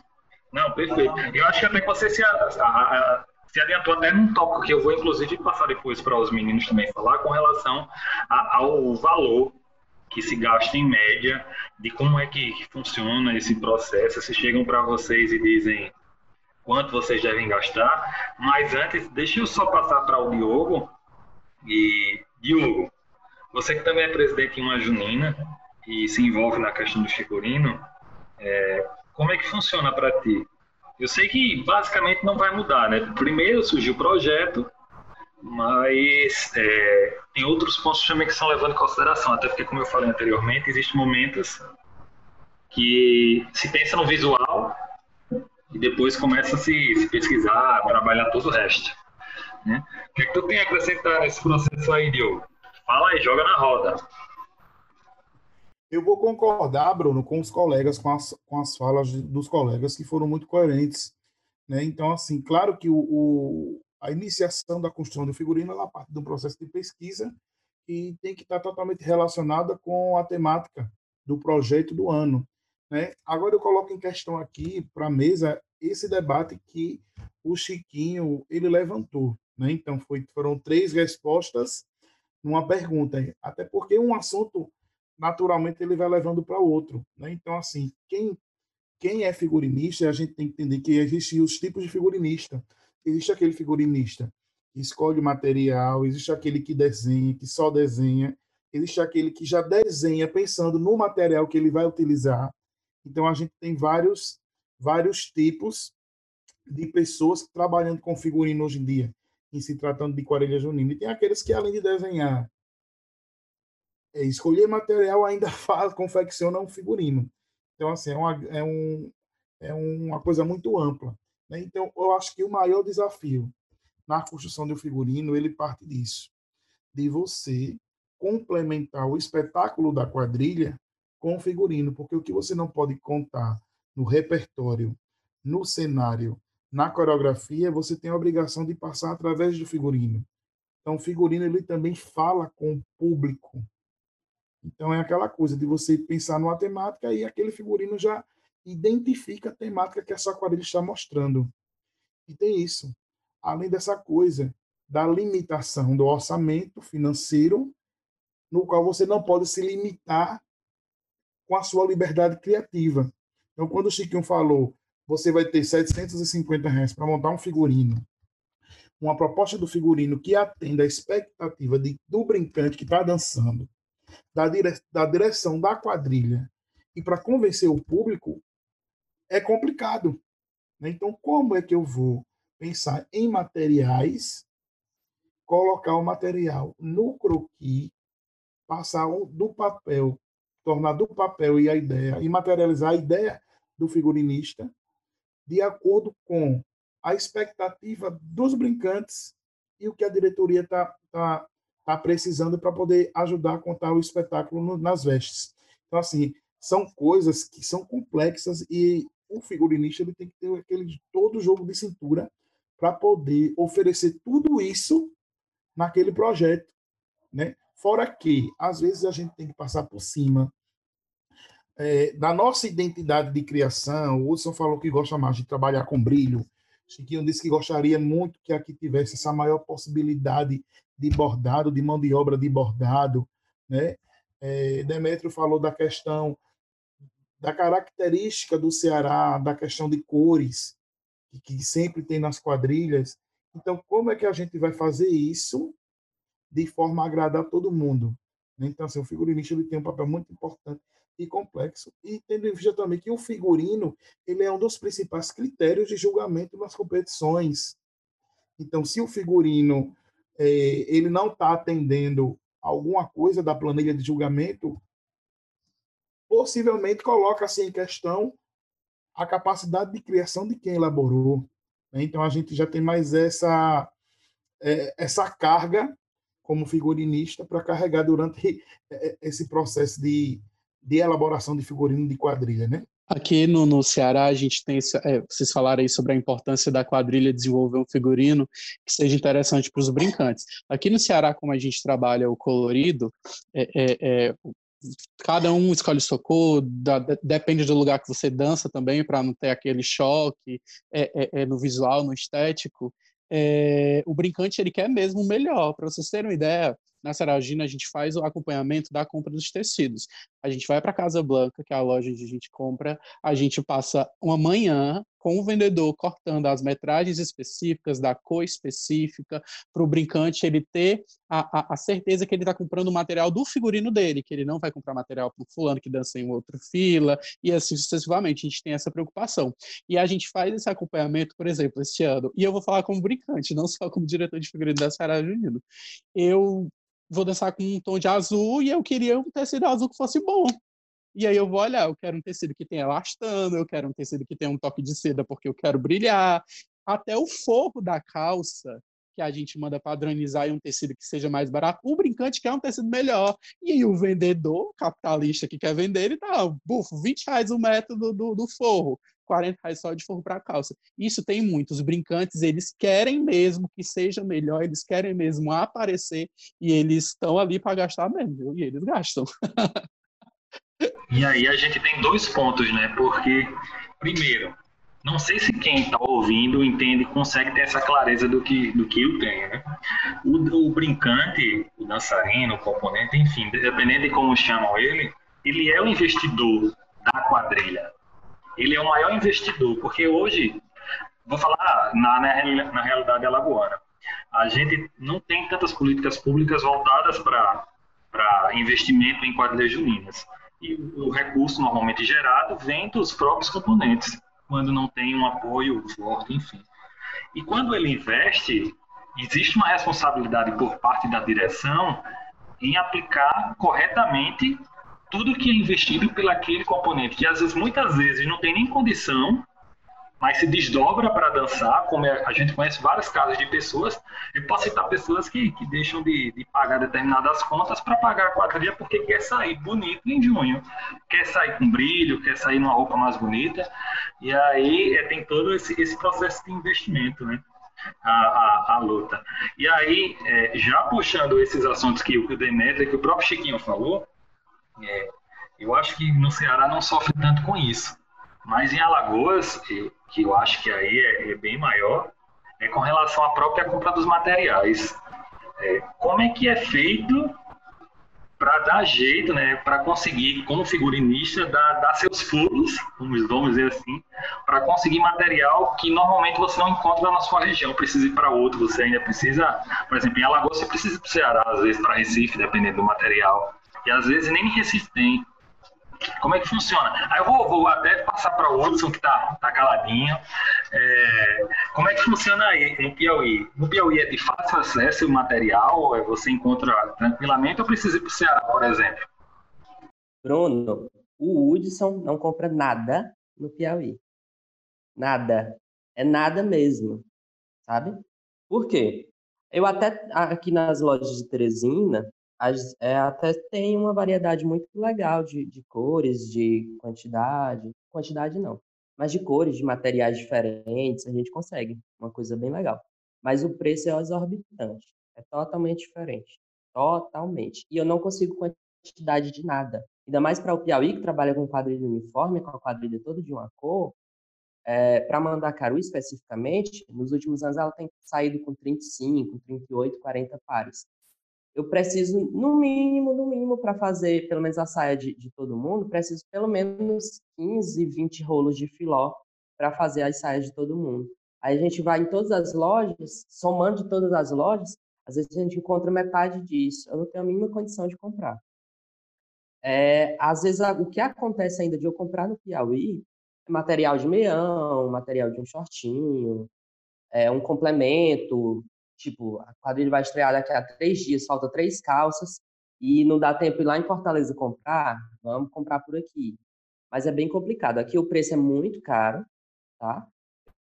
Não, perfeito. Eu acho que que você se, a, a, se adiantou até num tópico que eu vou inclusive passar depois para os meninos também falar com relação a, ao valor que se gasta em média, de como é que funciona esse processo, se chegam para vocês e dizem quanto vocês devem gastar. Mas antes, deixa eu só passar para o Diogo. E, Diogo, você que também é presidente em uma junina e se envolve na questão do figurino, é, como é que funciona para ti? Eu sei que basicamente não vai mudar, né? Primeiro surgiu o projeto, mas é, tem outros pontos também que são levando em consideração, até porque, como eu falei anteriormente, existem momentos que se pensa no visual e depois começa a se, se pesquisar, trabalhar todo o resto. Né? O que, é que tu tem a acrescentar nesse processo aí, Diogo? Fala aí, joga na roda. Eu vou concordar, Bruno, com os colegas, com as, com as falas dos colegas que foram muito coerentes. Né? Então, assim, claro que o, o a iniciação da construção do figurino ela parte de um processo de pesquisa e tem que estar totalmente relacionada com a temática do projeto do ano. Né? Agora eu coloco em questão aqui para a mesa esse debate que o Chiquinho ele levantou. Né? Então foi, foram três respostas numa pergunta, até porque um assunto naturalmente ele vai levando para outro, né? Então assim, quem quem é figurinista, a gente tem que entender que existem os tipos de figurinista. Existe aquele figurinista que escolhe material, existe aquele que desenha, que só desenha, existe aquele que já desenha pensando no material que ele vai utilizar. Então a gente tem vários vários tipos de pessoas trabalhando com figurino hoje em dia em se tratando de quadrilha junina. E tem aqueles que, além de desenhar, escolher material, ainda *laughs* faz, confecciona um figurino. Então, assim, é uma, é um, é uma coisa muito ampla. Né? Então, eu acho que o maior desafio na construção do figurino, ele parte disso, de você complementar o espetáculo da quadrilha com o figurino, porque o que você não pode contar no repertório, no cenário na coreografia, você tem a obrigação de passar através do figurino. Então, o figurino ele também fala com o público. Então, é aquela coisa de você pensar numa temática e aquele figurino já identifica a temática que a sua quadrilha está mostrando. E tem isso. Além dessa coisa da limitação do orçamento financeiro, no qual você não pode se limitar com a sua liberdade criativa. Então, quando o Chiquinho falou você vai ter 750 reais para montar um figurino, uma proposta do figurino que atenda a expectativa de, do brincante que está dançando, da, dire, da direção da quadrilha, e para convencer o público, é complicado. Né? Então, como é que eu vou pensar em materiais, colocar o material no croquis, passar do papel, tornar do papel e a ideia, e materializar a ideia do figurinista de acordo com a expectativa dos brincantes e o que a diretoria está tá, tá precisando para poder ajudar a contar o espetáculo no, nas vestes. Então, assim, são coisas que são complexas e o figurinista ele tem que ter aquele todo jogo de cintura para poder oferecer tudo isso naquele projeto, né? Fora que às vezes a gente tem que passar por cima é, da nossa identidade de criação. O Hudson falou que gosta mais de trabalhar com brilho. Chiquinho disse que gostaria muito que aqui tivesse essa maior possibilidade de bordado, de mão de obra de bordado, né? É, Demetrio falou da questão da característica do Ceará, da questão de cores, que, que sempre tem nas quadrilhas. Então, como é que a gente vai fazer isso de forma a agradar todo mundo? Né? Então, assim, o figurinista ele tem um papel muito importante e complexo, e tendo em vista também que o figurino ele é um dos principais critérios de julgamento nas competições. Então, se o figurino ele não está atendendo alguma coisa da planilha de julgamento, possivelmente coloca-se em questão a capacidade de criação de quem elaborou. Né? Então, a gente já tem mais essa, é, essa carga como figurinista para carregar durante *laughs* esse processo de, de elaboração de figurino de quadrilha, né? Aqui no, no Ceará, a gente tem. É, vocês falaram aí sobre a importância da quadrilha desenvolver um figurino que seja interessante para os brincantes. Aqui no Ceará, como a gente trabalha o colorido, é, é, é cada um escolhe sua cor, da, depende do lugar que você dança também, para não ter aquele choque é, é, no visual, no estético. O brincante ele quer mesmo o melhor. Para vocês terem uma ideia, na Saragina a gente faz o acompanhamento da compra dos tecidos. A gente vai para Casa Blanca, que é a loja onde a gente compra, a gente passa uma manhã com o vendedor cortando as metragens específicas, da cor específica, para o brincante ele ter a, a, a certeza que ele está comprando o material do figurino dele, que ele não vai comprar material para o fulano que dança em outra fila, e assim sucessivamente. A gente tem essa preocupação. E a gente faz esse acompanhamento, por exemplo, este ano, e eu vou falar como brincante, não só como diretor de figurino da Sarah Junino. Eu vou dançar com um tom de azul e eu queria um tecido azul que fosse bom. E aí eu vou olhar, eu quero um tecido que tenha elastano, eu quero um tecido que tenha um toque de seda porque eu quero brilhar. Até o forro da calça, que a gente manda padronizar em um tecido que seja mais barato, o brincante quer um tecido melhor. E aí o vendedor, capitalista que quer vender, ele tá, bufo, 20 reais o metro do, do, do forro. 40 reais só de forro para calça. Isso tem muitos brincantes, eles querem mesmo que seja melhor, eles querem mesmo aparecer e eles estão ali para gastar mesmo, viu? e eles gastam. e aí a gente tem dois pontos, né? Porque, primeiro, não sei se quem está ouvindo entende, consegue ter essa clareza do que, do que eu tenho, né? O, o brincante, o dançarino, o componente, enfim, dependendo de como chamam ele, ele é o investidor da quadrilha ele é o maior investidor, porque hoje, vou falar na, na, na realidade alagoana, a gente não tem tantas políticas públicas voltadas para investimento em quadrilhas juninas. E o recurso normalmente gerado vem dos próprios componentes, quando não tem um apoio forte, enfim. E quando ele investe, existe uma responsabilidade por parte da direção em aplicar corretamente tudo que é investido pelo aquele componente, que às vezes, muitas vezes, não tem nem condição, mas se desdobra para dançar, como é, a gente conhece vários casos de pessoas, eu posso citar pessoas que, que deixam de, de pagar determinadas contas para pagar a quadrilha porque quer sair bonito em junho, quer sair com brilho, quer sair numa roupa mais bonita, e aí é, tem todo esse, esse processo de investimento, né? A, a, a, luta. E aí, é, já puxando esses assuntos que o Demetrio, que o próprio Chiquinho falou, é, eu acho que no Ceará não sofre tanto com isso. Mas em Alagoas, que eu acho que aí é, é bem maior, é com relação à própria compra dos materiais. É, como é que é feito para dar jeito, né, para conseguir, como figurinista, dar, dar seus pulos, vamos, vamos dizer assim, para conseguir material que normalmente você não encontra na sua região, precisa ir para outro, você ainda precisa, por exemplo, em Alagoas você precisa ir para o Ceará, às vezes para Recife, dependendo do material. E às vezes nem Recife tem. Como é que funciona? Aí eu vou, vou até passar para o Hudson, que está tá caladinho. É, como é que funciona aí em Piauí? No Piauí é de fácil acesso o material? Você encontra tranquilamente ou precisa ir para o Ceará, por exemplo? Bruno, o Hudson não compra nada no Piauí. Nada. É nada mesmo. Sabe? Por quê? Eu até, aqui nas lojas de Teresina, as, é, até tem uma variedade muito legal de, de cores, de quantidade. Quantidade não, mas de cores, de materiais diferentes, a gente consegue. Uma coisa bem legal. Mas o preço é exorbitante. É totalmente diferente. Totalmente. E eu não consigo quantidade de nada. Ainda mais para o Piauí, que trabalha com quadrilha uniforme, com a quadrilha toda de uma cor, é, para Mandacaru especificamente, nos últimos anos ela tem saído com 35, 38, 40 pares. Eu preciso, no mínimo, no mínimo, para fazer pelo menos a saia de, de, todo mundo, preciso pelo menos 15, 20 rolos de filó para fazer as saias de todo mundo. Aí a gente vai em todas as lojas, somando de todas as lojas, às vezes a gente encontra metade disso. Eu não tenho a mínima condição de comprar. É, às vezes, o que acontece ainda de eu comprar no Piauí é material de meião, material de um shortinho, é, um complemento, tipo, a quadrilha vai estrear daqui a três dias, falta três calças, e não dá tempo ir lá em Fortaleza comprar, vamos comprar por aqui. Mas é bem complicado. Aqui o preço é muito caro, tá?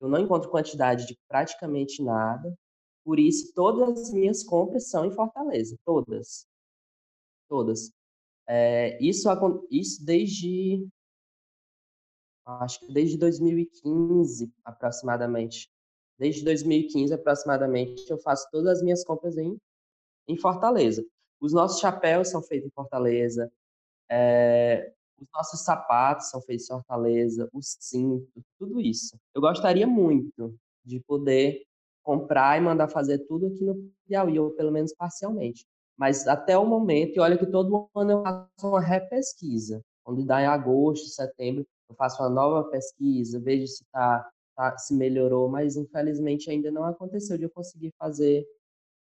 Eu não encontro quantidade de praticamente nada. Por isso, todas as minhas compras são em Fortaleza. Todas. Todas. É, isso, isso desde. Acho que desde 2015, aproximadamente. Desde 2015, aproximadamente, eu faço todas as minhas compras em, em Fortaleza. Os nossos chapéus são feitos em Fortaleza. É, os nossos sapatos são feitos em Fortaleza. O cinto, tudo isso. Eu gostaria muito de poder comprar e mandar fazer tudo aqui no Piauí, ou pelo menos parcialmente. Mas até o momento, e olha que todo ano eu faço uma repesquisa. Quando dá em agosto, setembro, eu faço uma nova pesquisa, vejo se tá, tá, se melhorou, mas infelizmente ainda não aconteceu de eu conseguir fazer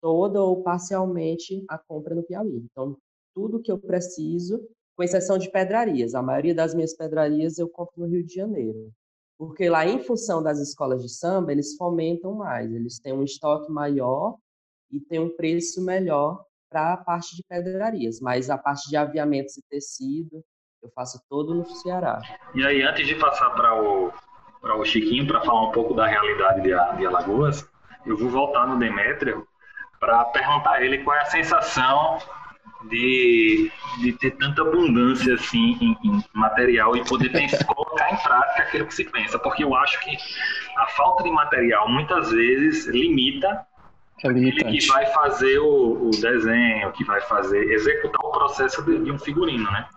toda ou parcialmente a compra no Piauí. Então, tudo que eu preciso, com exceção de pedrarias, a maioria das minhas pedrarias eu compro no Rio de Janeiro. Porque lá, em função das escolas de samba, eles fomentam mais, eles têm um estoque maior e têm um preço melhor para a parte de pedrarias, mas a parte de aviamentos e tecido eu faço todo no Ceará. E aí, antes de passar para o, para o Chiquinho, para falar um pouco da realidade de, de Alagoas, eu vou voltar no Demétrio para perguntar a ele qual é a sensação de, de ter tanta abundância assim em, em material e poder *laughs* ter, colocar em prática aquilo que se pensa, porque eu acho que a falta de material muitas vezes limita é que vai fazer o, o, desenho, que vai fazer, executar o processo de, de um figurino, né?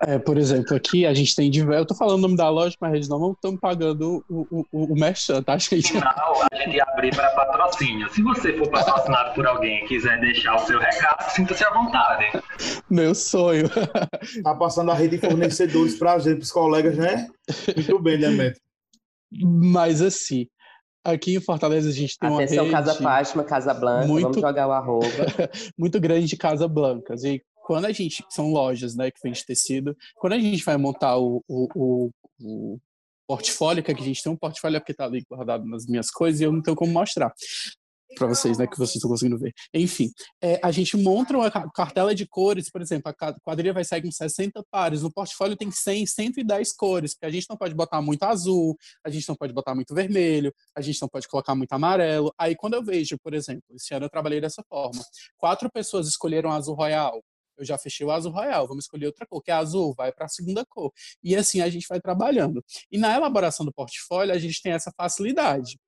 É, por exemplo, aqui a gente tem diversos. Eu tô falando o nome da loja, mas eles não estão pagando o, o, o, o merchan, tá? Acho que a gente... Não, a gente abrir para patrocínio. Se você for patrocinado por alguém e quiser deixar o seu recado, sinta-se à vontade. Meu sonho. Tá passando a rede de fornecedores para a gente, os colegas, né? Muito bem, Demetrio. Mas assim, Aqui em Fortaleza a gente tem Atenção, uma rede... Casa Fátima, Casa Blanca, muito... vamos jogar o arroba. *laughs* muito grande de Casa Blancas. E quando a gente... São lojas, né, que vende tecido. Quando a gente vai montar o, o, o, o portfólio, que a gente tem um portfólio porque tá ali guardado nas minhas coisas e eu não tenho como mostrar para vocês, né, que vocês estão conseguindo ver. Enfim, é, a gente monta uma cartela de cores, por exemplo, a quadrilha vai sair com 60 pares, no portfólio tem 100, 110 cores, porque a gente não pode botar muito azul, a gente não pode botar muito vermelho, a gente não pode colocar muito amarelo. Aí quando eu vejo, por exemplo, esse ano eu trabalhei dessa forma, quatro pessoas escolheram azul royal, eu já fechei o azul royal, vamos escolher outra cor, que é azul, vai para a segunda cor. E assim a gente vai trabalhando. E na elaboração do portfólio, a gente tem essa facilidade.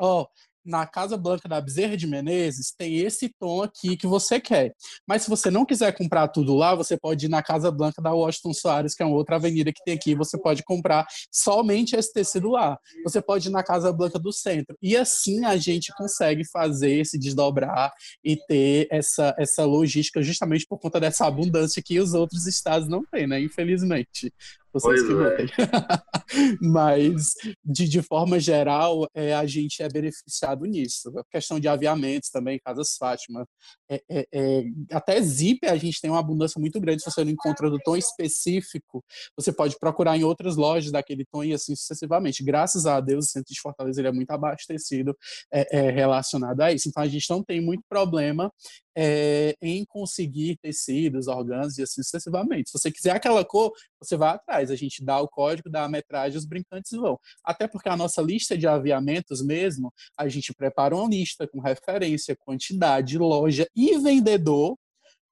Ó, oh, na Casa Blanca da Bezerra de Menezes tem esse tom aqui que você quer. Mas se você não quiser comprar tudo lá, você pode ir na Casa Blanca da Washington Soares, que é uma outra avenida que tem aqui, você pode comprar somente esse tecido lá. Você pode ir na Casa Blanca do Centro. E assim a gente consegue fazer esse desdobrar e ter essa, essa logística justamente por conta dessa abundância que os outros estados não têm, né? Infelizmente. Vocês que lutem. É. *laughs* Mas, de, de forma geral, é, a gente é beneficiado nisso. A questão de aviamentos também, Casas Fátima. É, é, é, até Zip a gente tem uma abundância muito grande. Se você não encontra do tom específico, você pode procurar em outras lojas daquele tom e assim sucessivamente. Graças a Deus, o centro de Fortaleza ele é muito abastecido é, é, relacionado a isso. Então, a gente não tem muito problema é, em conseguir tecidos, órgãos e assim sucessivamente. Se você quiser aquela cor, você vai atrás. A gente dá o código, dá a metragem, os brincantes vão. Até porque a nossa lista de aviamentos mesmo, a gente prepara uma lista com referência, quantidade, loja e vendedor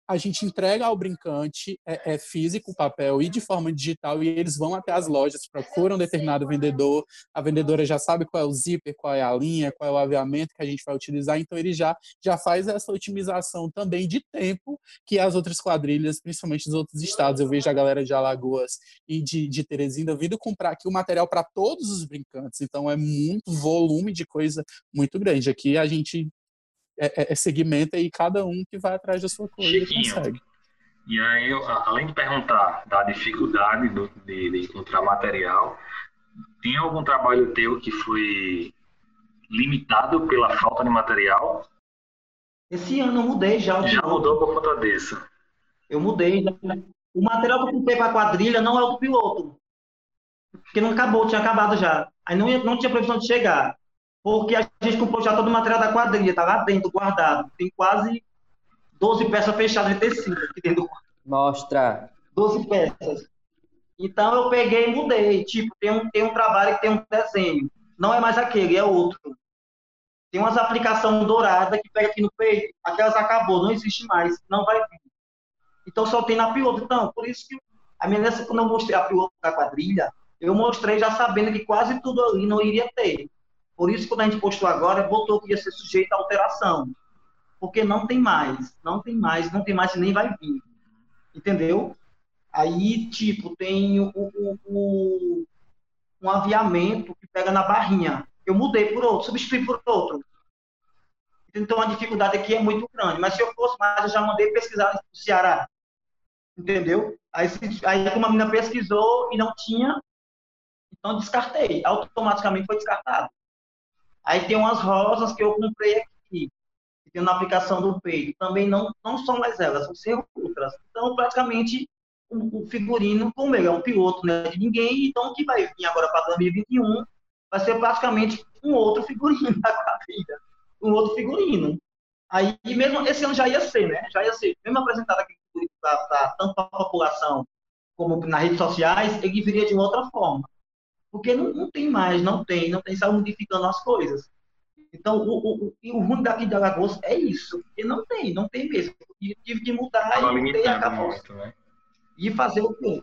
a gente entrega ao brincante é, é, físico papel e de forma digital e eles vão até as lojas, procuram determinado vendedor, a vendedora já sabe qual é o zíper, qual é a linha, qual é o aviamento que a gente vai utilizar, então ele já, já faz essa otimização também de tempo que as outras quadrilhas, principalmente dos outros estados, eu vejo a galera de Alagoas e de, de Teresina vindo comprar aqui o material para todos os brincantes, então é muito volume de coisa muito grande. Aqui a gente é, é, é segmenta e cada um que vai atrás da sua coisa Chiquinho, consegue. E aí, eu, além de perguntar da dificuldade do, de, de, encontrar material, tem algum trabalho teu que foi limitado pela falta de material? Esse ano eu mudei já. Já mudou por conta disso? Eu mudei. O material que eu comprei para a quadrilha não é o do piloto. Porque não acabou, tinha acabado já. Aí não, não tinha previsão de chegar porque a gente comprou já todo o material da quadrilha, tá lá dentro, guardado. Tem quase 12 peças fechadas de tecido aqui dentro. Mostra. 12 peças. Então eu peguei e mudei. Tipo, tem um, tem um trabalho que tem um desenho. Não é mais aquele, é outro. Tem umas aplicações douradas que pega aqui no peito. Aquelas acabou, não existe mais, não vai vir. Então só tem na piloto. Então, por isso que a minha nessa, quando eu mostrei a piloto da quadrilha, eu mostrei já sabendo que quase tudo ali não iria ter. Por isso, quando a gente postou agora, botou que ia ser sujeito a alteração. Porque não tem mais, não tem mais, não tem mais e nem vai vir. Entendeu? Aí, tipo, tem o, o, o, um aviamento que pega na barrinha. Eu mudei por outro, substituí por outro. Então, a dificuldade aqui é muito grande. Mas se eu fosse mais, eu já mandei pesquisar no Ceará. Entendeu? Aí, aí uma menina pesquisou e não tinha, então descartei. Automaticamente foi descartado. Aí tem umas rosas que eu comprei aqui, que tem na aplicação do peito. Também não, não são mais elas, vão ser outras. Então, praticamente, o, figurino, como ele é um piloto né, de ninguém, então o que vai vir agora para 2021 vai ser praticamente um outro figurino *laughs* da quadrilha. Um outro figurino. Aí, mesmo esse ano já ia ser, né? Já ia ser. Mesmo apresentado aqui para tanto a população como nas redes sociais, ele viria de uma outra forma. Porque não, não tem mais, não tem, não tem, está modificando as coisas. Então, o, o, o, o ruim daqui de Alagoas é isso, porque não tem, não tem mesmo. E tive que mudar e acabou. Muito, né? E fazer o quê?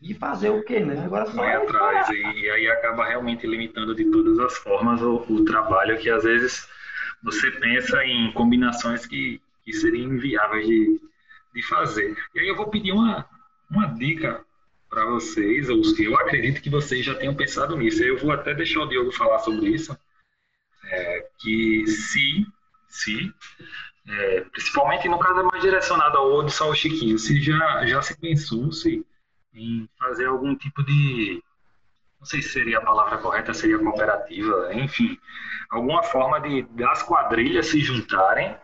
E fazer o quê, né? Agora só Vai atrás, e, e, aí acaba realmente limitando de todas as formas o, o, trabalho que às vezes você pensa em combinações que, que seriam inviáveis de, de fazer. E aí eu vou pedir uma, uma dica para vocês, ou eu acredito que vocês já tenham pensado nisso. Eu vou até deixar o Diogo falar sobre isso, é, que se, se é, principalmente no caso é mais direcionado ao Odisson ou ao Chiquinho, se já, já se pensou se em fazer algum tipo de, não sei se seria a palavra correta, seria cooperativa, enfim, alguma forma de das quadrilhas se juntarem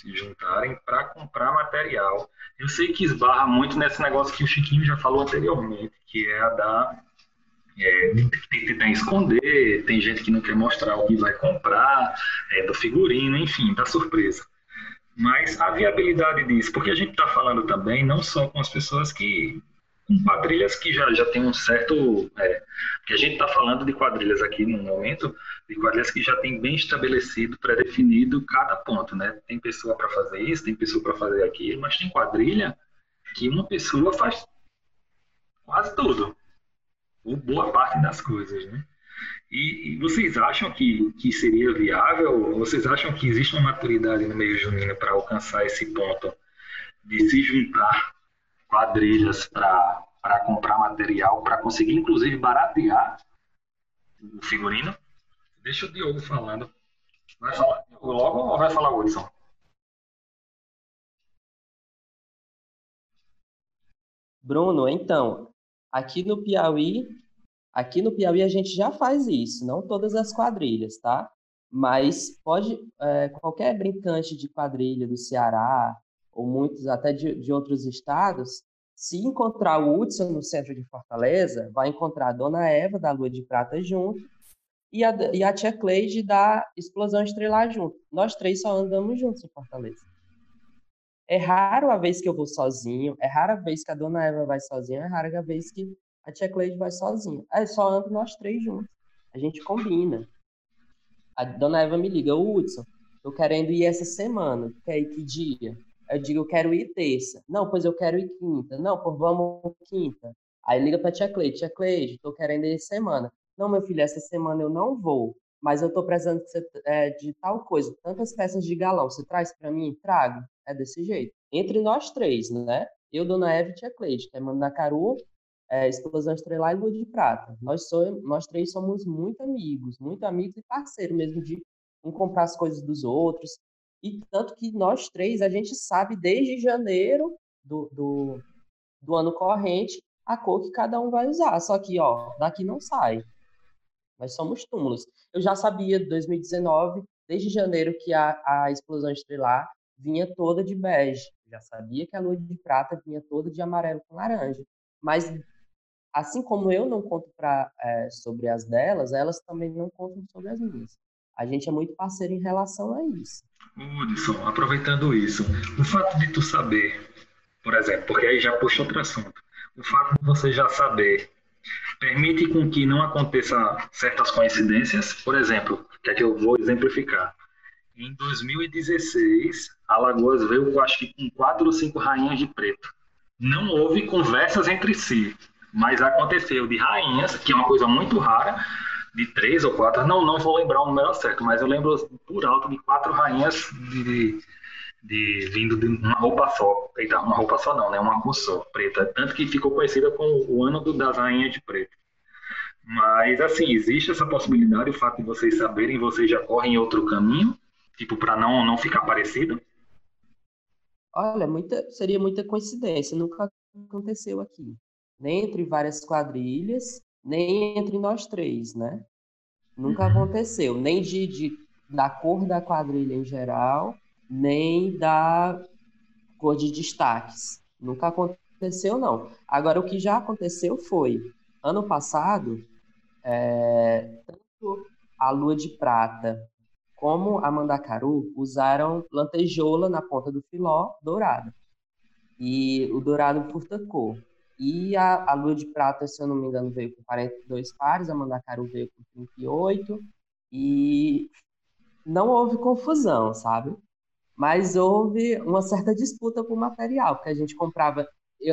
se juntarem para comprar material. Eu sei que esbarra muito nesse negócio que o Chiquinho já falou anteriormente, que é a da é, tentar esconder, tem gente que não quer mostrar o que vai comprar, é, do figurino, enfim, da surpresa. Mas a viabilidade disso, porque a gente está falando também não só com as pessoas que com quadrilhas que já, já tem um certo. É, porque a gente está falando de quadrilhas aqui no momento, de quadrilhas que já tem bem estabelecido, pré-definido cada ponto, né? Tem pessoa para fazer isso, tem pessoa para fazer aquilo, mas tem quadrilha que uma pessoa faz quase tudo, ou boa parte das coisas, né? E, e, vocês acham que, que seria viável? Vocês acham que existe uma maturidade no meio junino para alcançar esse ponto de se juntar quadrilhas para comprar material, para conseguir, inclusive, baratear o figurino. Deixa o Diogo falando. Vai falar logo ou vai falar o Hudson? Bruno, então, aqui no Piauí, aqui no Piauí a gente já faz isso, não todas as quadrilhas, tá? Mas pode, é, qualquer brincante de quadrilha do Ceará, ou muitos até de, de outros estados, se encontrar o Hudson no centro de Fortaleza, vai encontrar a Dona Eva da Lua de Prata junto e a, e a tia Cleide da Explosão Estrelar junto. Nós três só andamos juntos em Fortaleza. É raro a vez que eu vou sozinho, é rara a vez que a Dona Eva vai sozinha, é rara a vez que a tia Cleide vai sozinha. É só ando nós três juntos. A gente combina. A Dona Eva me liga, Hudson, tô querendo ir essa semana. Quer ir que dia? Eu digo, eu quero ir terça. Não, pois eu quero ir quinta. Não, pois vamos quinta. Aí liga pra tia Cleide, tia Cleide, tô querendo ir semana. Não, meu filho, essa semana eu não vou, mas eu tô precisando de, é, de tal coisa, tantas peças de galão, você traz para mim? Trago. É desse jeito. Entre nós três, né? Eu, Dona Eva e tia Cleide, que é Mandacaru, é, Explosão Estrelar e Lua de Prata. Nós, somos, nós três somos muito amigos, muito amigos e parceiros mesmo de um comprar as coisas dos outros. E tanto que nós três, a gente sabe desde janeiro do, do, do ano corrente a cor que cada um vai usar. Só que, ó, daqui não sai. Nós somos túmulos. Eu já sabia, de 2019, desde janeiro, que a, a explosão estrelar vinha toda de bege. Já sabia que a lua de prata vinha toda de amarelo com laranja. Mas, assim como eu não conto pra, é, sobre as delas, elas também não contam sobre as minhas. A gente é muito parceiro em relação a isso. Hudson, aproveitando isso, o fato de tu saber, por exemplo, porque aí já puxa outro assunto, o fato de você já saber permite com que não aconteça certas coincidências. Por exemplo, que é que eu vou exemplificar. Em 2016, Alagoas veio, acho que com quatro ou cinco rainhas de preto. Não houve conversas entre si, mas aconteceu de rainhas, que é uma coisa muito rara, de três ou quatro, não, não vou lembrar o número certo, mas eu lembro por alto de quatro rainhas de, de vindo de uma roupa só. Eita, uma roupa só não, né? Uma cor só, preta. Tanto que ficou conhecida como o ano do, das rainhas de preto. Mas, assim, existe essa possibilidade, o fato de vocês saberem, vocês já correm outro caminho, tipo, para não, não ficar parecido? Olha, muita, seria muita coincidência, nunca aconteceu aqui. Nem entre várias quadrilhas, nem entre nós três, né? Nunca uhum. aconteceu, nem de, de, da cor da quadrilha em geral, nem da cor de destaques. Nunca aconteceu, não. Agora, o que já aconteceu foi, ano passado, é, tanto a Lua de Prata como a Mandacaru usaram lantejoula na ponta do filó dourada. E o dourado cor. E a, a Lua de Prata, se eu não me engano, veio com 42 pares, a Mandacaru veio com 38. E não houve confusão, sabe? Mas houve uma certa disputa por material, porque a gente comprava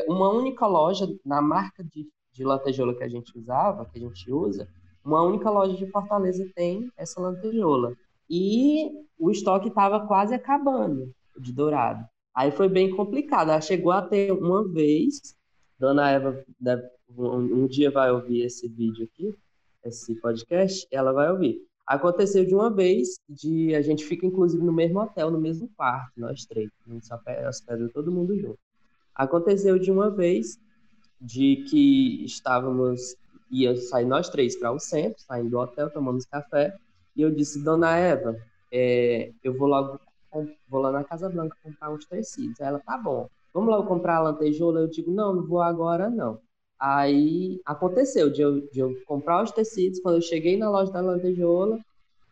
uma única loja na marca de, de lantejoula que a gente usava, que a gente usa, uma única loja de Fortaleza tem essa lantejoula. E o estoque estava quase acabando de dourado. Aí foi bem complicado. chegou a ter uma vez Dona Eva deve, um, um dia vai ouvir esse vídeo aqui, esse podcast, ela vai ouvir. Aconteceu de uma vez, de a gente fica inclusive no mesmo hotel, no mesmo quarto, nós três, a gente hospeda todo mundo junto. Aconteceu de uma vez de que estávamos, ia sair nós três para o centro, saindo do hotel, tomamos café, e eu disse, Dona Eva, é, eu vou logo, vou lá na Casa Branca comprar uns tecidos. Aí ela, tá bom vamos lá comprar a lantejoula? Eu digo, não, não vou agora, não. Aí aconteceu de eu, de eu comprar os tecidos, quando eu cheguei na loja da lantejoula,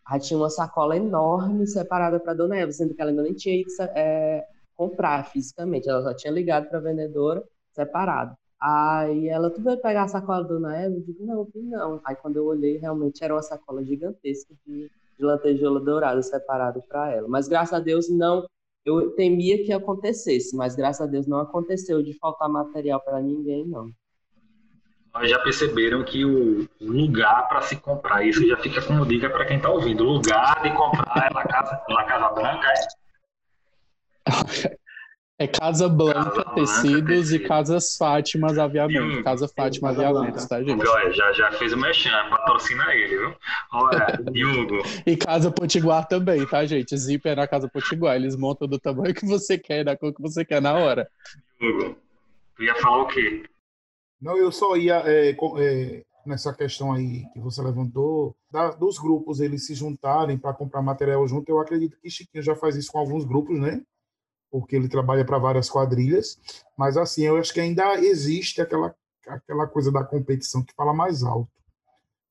aí tinha uma sacola enorme separada para Dona Eva, sendo que ela ainda nem tinha ido é, comprar fisicamente, ela só tinha ligado para a vendedora separado. Aí ela, tu vai pegar a sacola da Dona Eva? Eu digo, não, não. Aí quando eu olhei, realmente era uma sacola gigantesca de, de lantejoula dourada separada para ela. Mas graças a Deus não eu temia que acontecesse, mas graças a Deus não aconteceu de faltar material para ninguém, não. Nós já perceberam que o lugar para se comprar, isso já fica como dica para quem está ouvindo, o lugar de comprar é La Casa, La Casa Branca, é? *laughs* É Casa Blanca, Casa Tecidos e Casas Fátimas Aviamento. Casa Fátima Aviamentos, tá, gente? Olha, já, já fez o mechan, patrocina ele, viu? Olha, *laughs* Hugo. e Casa Potiguar também, tá, gente? Zíper na Casa Potiguar. Eles montam do tamanho que você quer, da cor que você quer na hora. Hugo, tu ia falar o quê? Não, eu só ia é, é, nessa questão aí que você levantou, da, dos grupos eles se juntarem para comprar material junto. Eu acredito que Chiquinho já faz isso com alguns grupos, né? Porque ele trabalha para várias quadrilhas. Mas assim, eu acho que ainda existe aquela, aquela coisa da competição que fala mais alto,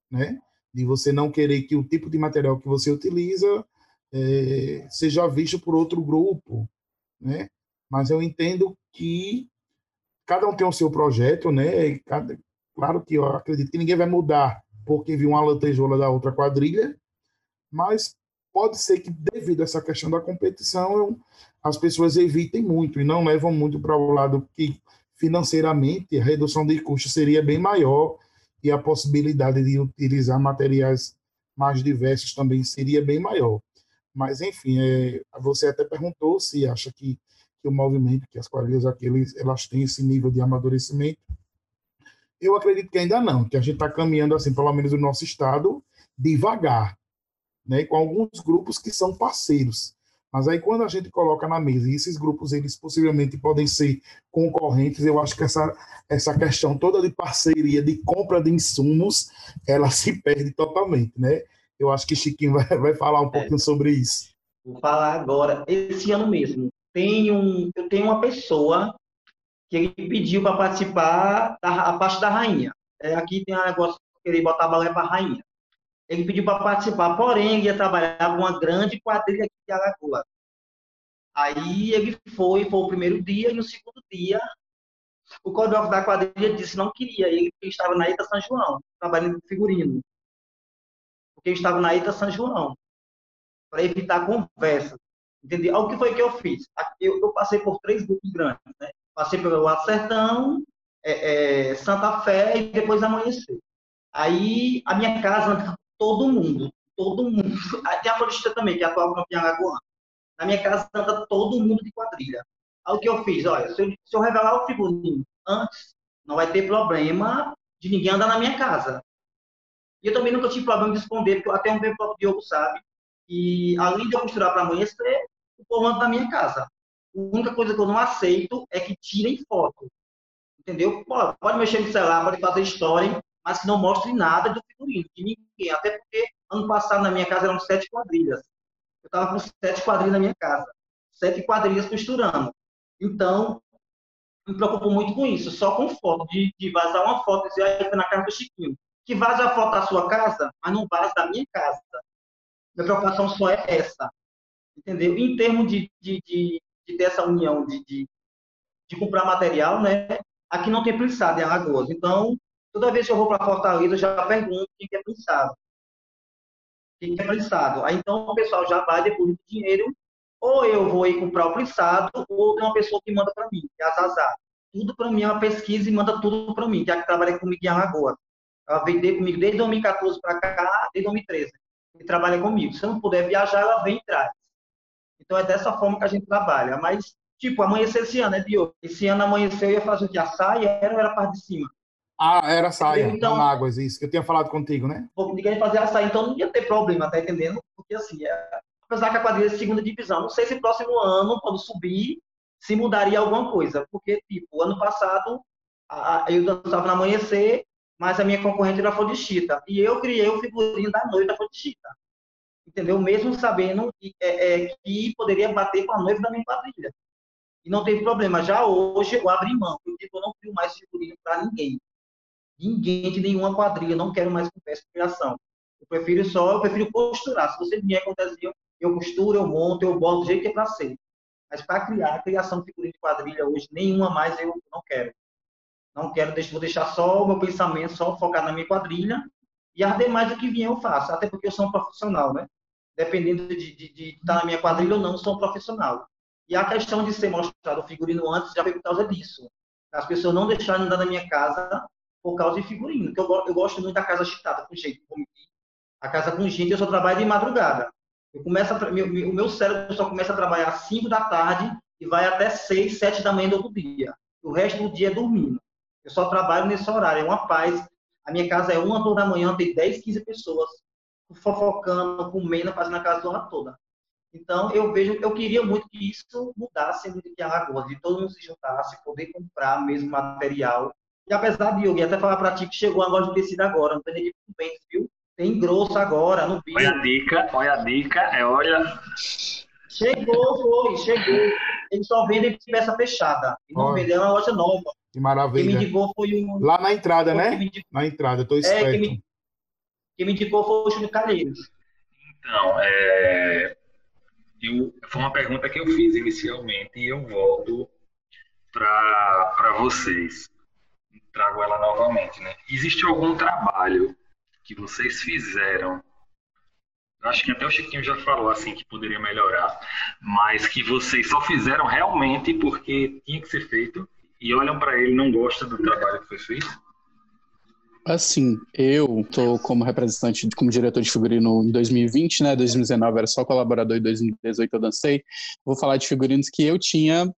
né? De você não querer que o tipo de material que você utiliza é, seja visto por outro grupo, né? Mas eu entendo que cada um tem o seu projeto, né? Cada, claro que eu acredito que ninguém vai mudar porque viu uma lantejola da outra quadrilha, mas pode ser que devido a essa questão da competição as pessoas evitem muito e não levam muito para o lado que financeiramente a redução de custos seria bem maior e a possibilidade de utilizar materiais mais diversos também seria bem maior. Mas, enfim, é, você até perguntou se acha que, que o movimento, que as quadrilhas aqueles, elas têm esse nível de amadurecimento. Eu acredito que ainda não, que a gente está caminhando, assim, pelo menos no nosso estado, devagar, né, com alguns grupos que são parceiros. Mas aí quando a gente coloca na mesa, e esses grupos eles possivelmente podem ser concorrentes, eu acho que essa, essa questão toda de parceria, de compra de insumos, ela se perde totalmente, né? Eu acho que Chiquinho vai, vai falar um é. pouquinho sobre isso. Vou falar agora. Esse ano mesmo, tem um, eu tenho uma pessoa que ele pediu para participar da a parte da rainha. É, aqui tem um negócio de querer botar balé para a rainha. Ele pediu para participar, porém, ele ia trabalhar com uma grande quadrilha de Alagoas. Aí ele foi, foi o primeiro dia, e no segundo dia, o coreógrafo da quadrilha disse não queria, ele estava na Ita São João, trabalhando com figurino porque eu estava na Ita São João, para evitar conversa. Entendeu? O que foi que eu fiz? Eu, eu passei por três grupos grandes. Né? Passei pelo Alto Sertão, é, é, Santa Fé e depois Amanhecer. Aí a minha casa todo mundo, todo mundo. *laughs* Tem a florista também, que é a atual campeã lagoana. Na minha casa anda todo mundo de quadrilha. Aí o que eu fiz? Olha, se eu, se eu revelar o figurino antes, não vai ter problema de ninguém andar na minha casa. E eu também nunca tive problema de esconder, porque até um bem próprio Diogo sabe. E além de eu costurar para amanhecer, o povo anda na minha casa. A única coisa que eu não aceito é que tirem foto. Entendeu? Pode, pode mexer no celular, pode fazer história, mas que não mostre nada do figurino, de ninguém. Até porque ano passado na minha casa eram sete quadrilhas. Eu estava com sete quadrilhas na minha casa. Sete quadrilhas costurando. Então, me preocupo muito com isso. Só com foto, de, de vazar uma foto e dizer, aí foi na casa do Chiquinho que vaze a foto da sua casa, mas não vaze da minha casa. Minha preocupação só é essa. Entendeu? Em termos de, de, de, de dessa união de, de, de, comprar material, né? Aqui não tem prensado em Alagoas. Então, toda vez que eu vou para Fortaleza, eu já pergunto o que é prensado. O que é prensado? Aí então o pessoal já vai depois do dinheiro, ou eu vou ir comprar o prensado, ou tem uma pessoa que manda para mim, que é a Zazá. Tudo para mim é uma pesquisa e manda tudo para mim, que é a que trabalha comigo em Alagoas. Ela vem comigo desde 2014 para cá, desde 2013. E trabalha comigo. Se eu não puder viajar, ela vem atrás. Então é dessa forma que a gente trabalha. Mas, tipo, amanhecer esse ano, né, Diogo? Esse ano amanheceu, eu ia fazer o que? Saia era era a parte de cima? Ah, era saia, então, águas, isso que eu tinha falado contigo, né? Ninguém fazer a saia, então não ia ter problema, tá entendendo? Porque assim, é... apesar que a quadrilha é segunda divisão, não sei se próximo ano, quando subir, se mudaria alguma coisa. Porque, tipo, ano passado, a... eu dançava no amanhecer, mas a minha concorrente era a Fodichita. E eu criei o figurino da noiva da Fodichita. Entendeu? Mesmo sabendo que, é, é, que poderia bater com a noiva da minha quadrilha. E não teve problema. Já hoje eu abri mão. Eu digo, eu não crio mais figurino para ninguém. Ninguém de nenhuma quadrilha. Não quero mais conversa de criação. Eu prefiro só, eu prefiro costurar. Se você vier com desenho, eu costuro, eu monto, eu boto do jeito que é para ser. Mas para criar, a criação de figurino de quadrilha hoje, nenhuma mais eu não quero. Não quero, vou deixar só o meu pensamento, só focar na minha quadrilha. E as demais o que vier eu faço, até porque eu sou um profissional, né? Dependendo de, de, de estar na minha quadrilha ou não, sou um profissional. E a questão de ser mostrado o figurino antes já foi por causa disso. As pessoas não deixarem andar na minha casa por causa de figurino. Que eu, eu gosto muito da casa chitada, com gente. A casa com gente, eu só trabalho de madrugada. Eu começo a, meu, o meu cérebro só começa a trabalhar às 5 da tarde e vai até 6, 7 da manhã do outro dia. O resto do dia é dormindo. Eu só trabalho nesse horário, é uma paz. A minha casa é uma toda da manhã, tem 10, 15 pessoas fofocando, comendo, fazendo a casa toda. Então, eu vejo, eu queria muito que isso mudasse muito em Alagoas, de todo mundo se juntasse, poder comprar mesmo material E apesar de eu até falar pra ti que chegou a loja de tecido agora, não tem com pente, viu? Tem grosso agora, no Olha a dica, olha a dica, é olha. Chegou, foi, chegou. Eles só vendem peça fechada. E não Olha. vendeu uma loja nova. Que Quem me maravilha. indicou foi um. Lá na entrada, Quem né? indicou, Na entrada, eu tô é, esperto. quem me, quem me indicou foi o Júlio Calheiros. Então, é, eu, foi uma pergunta que eu fiz inicialmente e eu volto para vocês. Trago ela novamente, né? Existe algum trabalho que vocês fizeram? Acho que até o Chiquinho já falou assim que poderia melhorar, mas que vocês só fizeram realmente porque tinha que ser feito e olham para ele e não gostam do trabalho que foi feito? Assim, eu tô como representante, como diretor de figurino em 2020, né? 2019 era só colaborador, em 2018 eu dancei. Vou falar de figurinos que eu tinha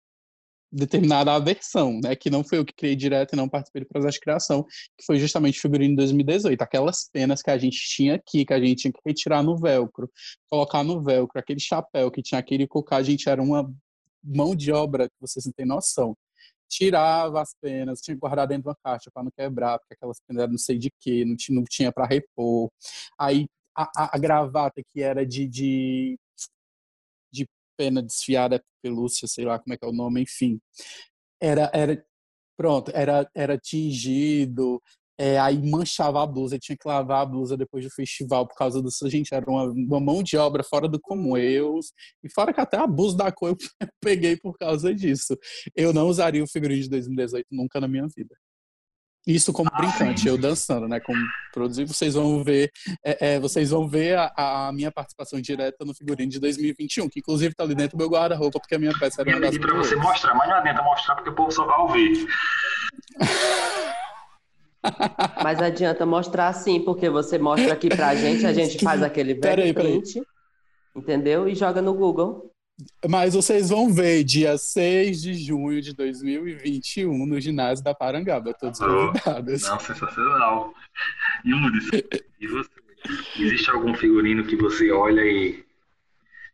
determinada aversão, né? Que não foi eu que criei direto e não participei do processo de criação, que foi justamente figurino em 2018. Aquelas penas que a gente tinha aqui, que a gente tinha que retirar no velcro, colocar no velcro, aquele chapéu que tinha aquele cocá, a gente era uma mão de obra que vocês não têm noção tirava as penas, tinha que guardar dentro de uma caixa para não quebrar, porque aquelas penas eram não sei de que, não tinha, tinha para repor. Aí a, a, a, gravata que era de, de, de pena desfiada, pelúcia, sei lá como é que é o nome, enfim. Era, era pronto, era, era tingido, é, aí manchava a blusa, tinha que lavar a blusa depois do festival por causa disso. Gente, era uma, uma mão de obra fora do comum. Eu, e fora que até a blusa da cor eu *laughs* peguei por causa disso. Eu não usaria o figurino de 2018 nunca na minha vida. Isso como ah, brincante, eu dançando, né? Como produzir, vocês vão ver, é, é, vocês vão ver a, a, minha participação direta no figurino de 2021, que inclusive tá ali dentro do meu guarda-roupa, porque a minha peça era Eu pedi pra você mostrar, mas não adianta mostrar porque o povo só vai ouvir. *laughs* Mas adianta mostrar sim, porque você mostra aqui pra gente, a gente faz aquele velho print, entendeu? E joga no Google. Mas vocês vão ver dia 6 de junho de 2021 no ginásio da Parangaba, todos convidados. Não, sensacional. Yuri, e você? Existe algum figurino que você olha e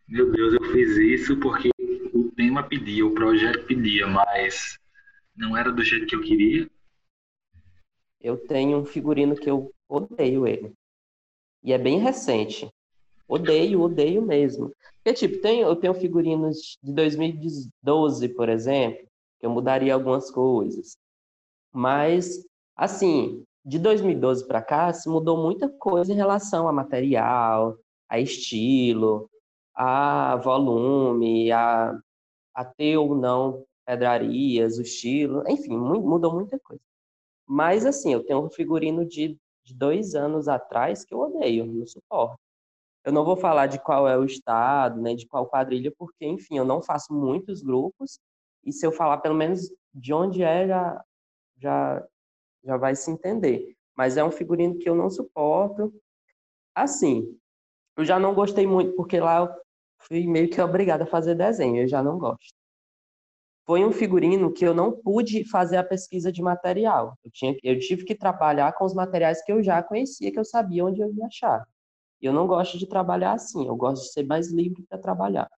meu Deus, eu fiz isso porque o tema pedia, o projeto pedia, mas não era do jeito que eu queria? eu tenho um figurino que eu odeio ele. E é bem recente. Odeio, odeio mesmo. Porque, tipo, tem, eu tenho figurinos de 2012, por exemplo, que eu mudaria algumas coisas. Mas, assim, de 2012 para cá, se mudou muita coisa em relação a material, a estilo, a volume, a, a ter ou não pedrarias, o estilo, enfim, mudou muita coisa. Mas, assim, eu tenho um figurino de, de dois anos atrás que eu odeio, não suporto. Eu não vou falar de qual é o estado, nem de qual quadrilha, porque, enfim, eu não faço muitos grupos, e se eu falar pelo menos de onde é, já, já, já vai se entender. Mas é um figurino que eu não suporto. Assim, eu já não gostei muito, porque lá eu fui meio que obrigada a fazer desenho, eu já não gosto foi um figurino que eu não pude fazer a pesquisa de material. Eu, tinha, eu tive que trabalhar com os materiais que eu já conhecia, que eu sabia onde eu ia achar. E eu não gosto de trabalhar assim, eu gosto de ser mais livre para trabalhar.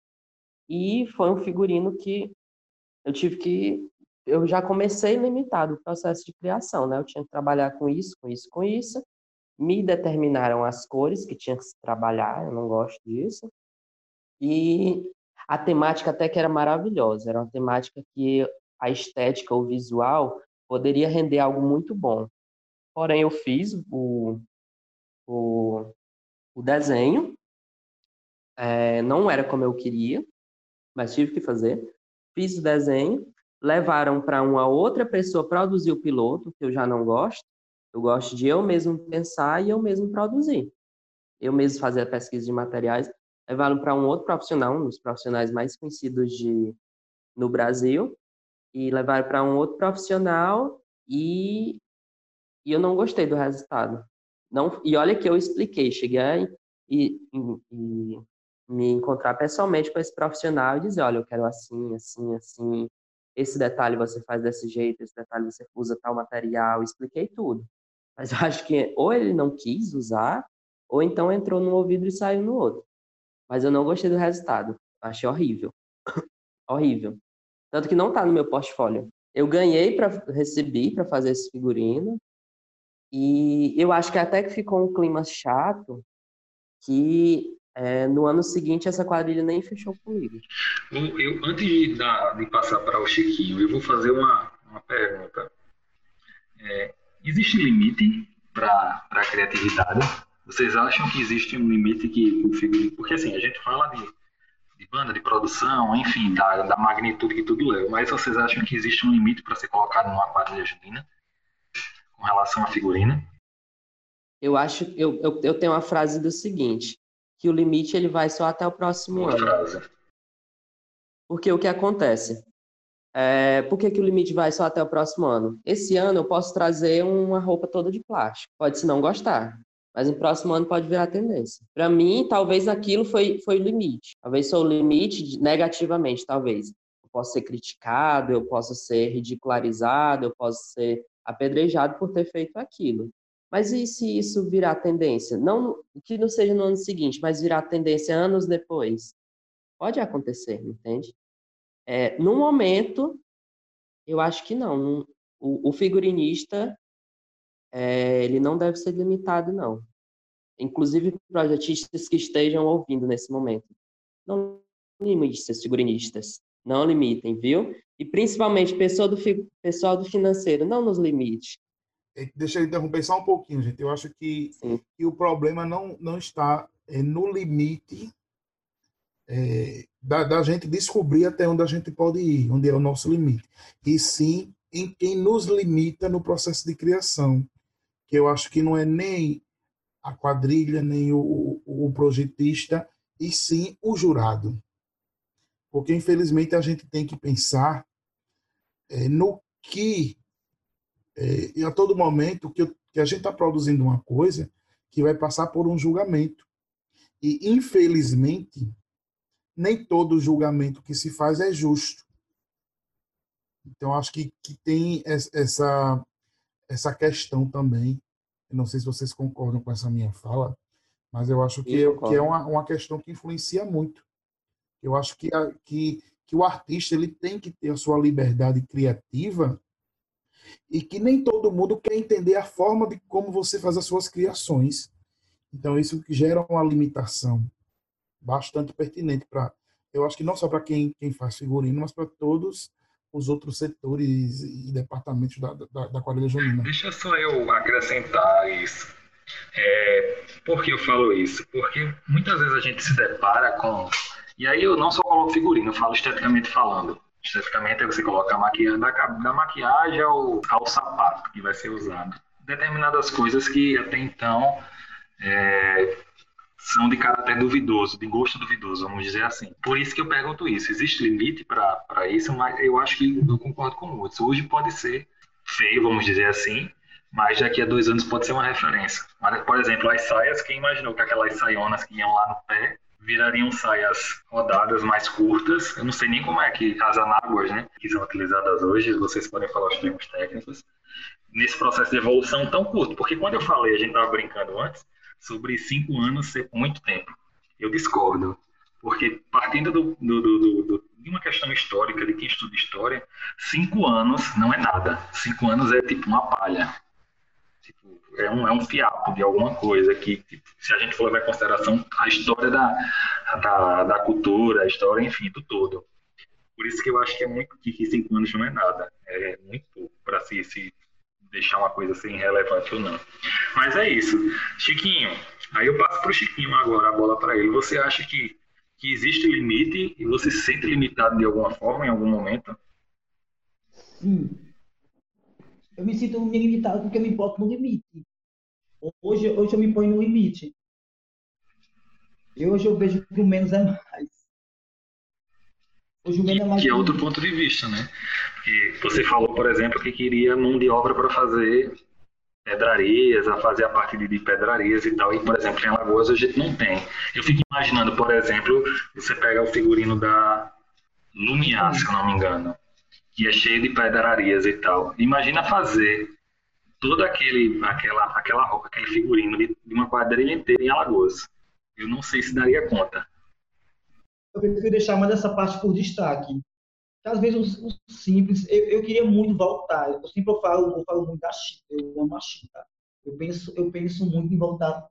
E foi um figurino que eu tive que. Eu já comecei limitado o processo de criação, né? Eu tinha que trabalhar com isso, com isso, com isso. Me determinaram as cores que tinha que se trabalhar, eu não gosto disso. E a temática até que era maravilhosa, era uma temática que a estética, o visual, poderia render algo muito bom. Porém, eu fiz o, o, o desenho, é, não era como eu queria, mas tive que fazer. Fiz o desenho, levaram para uma outra pessoa produzir o piloto, que eu já não gosto. Eu gosto de eu mesmo pensar e eu mesmo produzir. Eu mesmo fazer a pesquisa de materiais levaram para um outro profissional, um dos profissionais mais conhecidos de, no Brasil, e levaram para um outro profissional e, e eu não gostei do resultado. Não, e olha que eu expliquei, cheguei e, e, e me encontrar pessoalmente com esse profissional e dizer, olha, eu quero assim, assim, assim, esse detalhe você faz desse jeito, esse detalhe você usa tal material, expliquei tudo. Mas eu acho que ou ele não quis usar, ou então entrou num ouvido e saiu no outro mas eu não gostei do resultado. Achei horrível. *coughs* horrível. Tanto que não tá no meu portfólio. Eu ganhei para recebi para fazer esse figurino e eu acho que até que ficou um clima chato que é, no ano seguinte essa quadrilha nem fechou comigo. Eu, antes de, de passar para o Chiquinho, eu vou fazer uma, uma pergunta. É, existe limite para a criatividade? Vocês acham que existe um limite que. Porque assim, a gente fala de, de banda, de produção, enfim, da, da magnitude que tudo leva, mas vocês acham que existe um limite para ser colocado numa quadrilha junina com relação à figurina? Eu acho, eu, eu, eu tenho uma frase do seguinte, que o limite ele vai só até o próximo ano. frase. Porque o que acontece? É, por que, que o limite vai só até o próximo ano? Esse ano eu posso trazer uma roupa toda de plástico. Pode-se não gostar, mas no próximo ano pode virar tendência. Para mim, talvez aquilo foi, foi o limite. Talvez sou o limite de- negativamente, talvez. Eu posso ser criticado, eu posso ser ridicularizado, eu posso ser apedrejado por ter feito aquilo. Mas e se isso virar tendência? Não que não seja no ano seguinte, mas virar tendência anos depois? Pode acontecer, entende? É, no momento, eu acho que não. O, o figurinista, é, ele não deve ser limitado, não. Inclusive, projetistas que estejam ouvindo nesse momento. Não limitem seus figurinistas. Não limitem, viu? E principalmente, pessoal do, pessoal do financeiro, não nos limite. Eh, Deixa eu interromper só um pouquinho, gente. Eu acho que, que o problema não, não está eh, no limite eh, da, da gente descobrir até onde a gente pode ir, onde é o nosso limite. E sim em quem nos limita no processo de criação. Que eu acho que não é nem a quadrilha, nem o, o, o projetista, e sim o jurado. Porque, infelizmente, a gente tem que pensar eh, no que é, e a todo momento que, eu- que a gente está produzindo uma coisa que vai passar por um julgamento. E, infelizmente, nem todo julgamento que se faz é justo. Então, acho que, que tem es- essa, essa questão também. Eu não sei se vocês concordam com essa minha fala, mas eu acho que, Eu é- que é uma, uma questão que influencia muito. Eu acho que, a- que, que o artista ele tem que ter a sua liberdade criativa e que nem todo mundo quer entender a forma de como você faz as suas criações. Então, isso que gera uma limitação bastante pertinente para, eu acho que não só para quem, quem faz figurino, mas para todos os outros setores e departamentos da, da, da quadrilha junina. Deixa só eu acrescentar isso. É, por que eu falo isso? Porque muitas vezes a gente se depara com. E aí eu não só coloco figurino, eu falo esteticamente falando. Esteticamente é você coloca a maquiagem, da, maquiagem ao, ao sapato que vai ser usado. Determinadas coisas que até então é, são de caráter duvidoso, de gosto duvidoso, vamos dizer assim. Por isso que eu pergunto isso. Existe limite para isso, mas eu acho que eu concordo com o Hudson. Hoje pode ser feio, vamos dizer assim, mas daqui a dois anos pode ser uma referência. Mas, por exemplo, as saias, quem imaginou que aquelas saionas que iam lá no pé virariam saias rodadas mais curtas? Eu não sei nem como é que as anáguas, né, que são utilizadas hoje, vocês podem falar os termos técnicos, nesse processo de evolução tão curto. Porque quando eu falei, a gente estava brincando antes, sobre cinco anos ser muito tempo. Eu discordo. Porque partindo do, do, do, de uma questão histórica, de quem estuda história, cinco anos não é nada. Cinco anos é tipo uma palha. É, um, é um fiapo de alguma coisa que, se a gente for levar em consideração a história da, da, da cultura, a história, enfim, do todo. Por isso que eu acho que é muito que cinco anos não é nada. É muito pouco para se, se deixar uma coisa assim relevante ou não. Mas é isso. Chiquinho, aí eu passo para o Chiquinho agora, a bola para ele. Você acha que, que existe limite e você se sente limitado de alguma forma em algum momento? Sim. Eu me sinto limitado porque eu me boto no limite. Hoje, hoje eu me ponho no limite. E hoje eu vejo que o menos é mais. Hoje o menos é mais. Que é outro ponto de vista, né? Porque você falou, por exemplo, que queria mão de obra para fazer pedrarias, a fazer a parte de- de pedrarias e tal. E, por exemplo, em Alagoas a gente não tem. Eu fico imaginando, por exemplo, você pega o figurino da Lumiar, se eu não me engano, que é cheio de pedrarias e tal. Imagina fazer toda aquele, aquela, aquela roupa, aquele figurino de, de uma quadrilha inteira em Alagoas. Eu não sei se daria conta. Eu prefiro deixar mais essa parte por destaque. que às vezes o, simples, eu, eu, queria muito voltar. Eu sempre falo, eu falo muito da Chita, eu amo a Chita. Eu penso, eu penso muito em voltar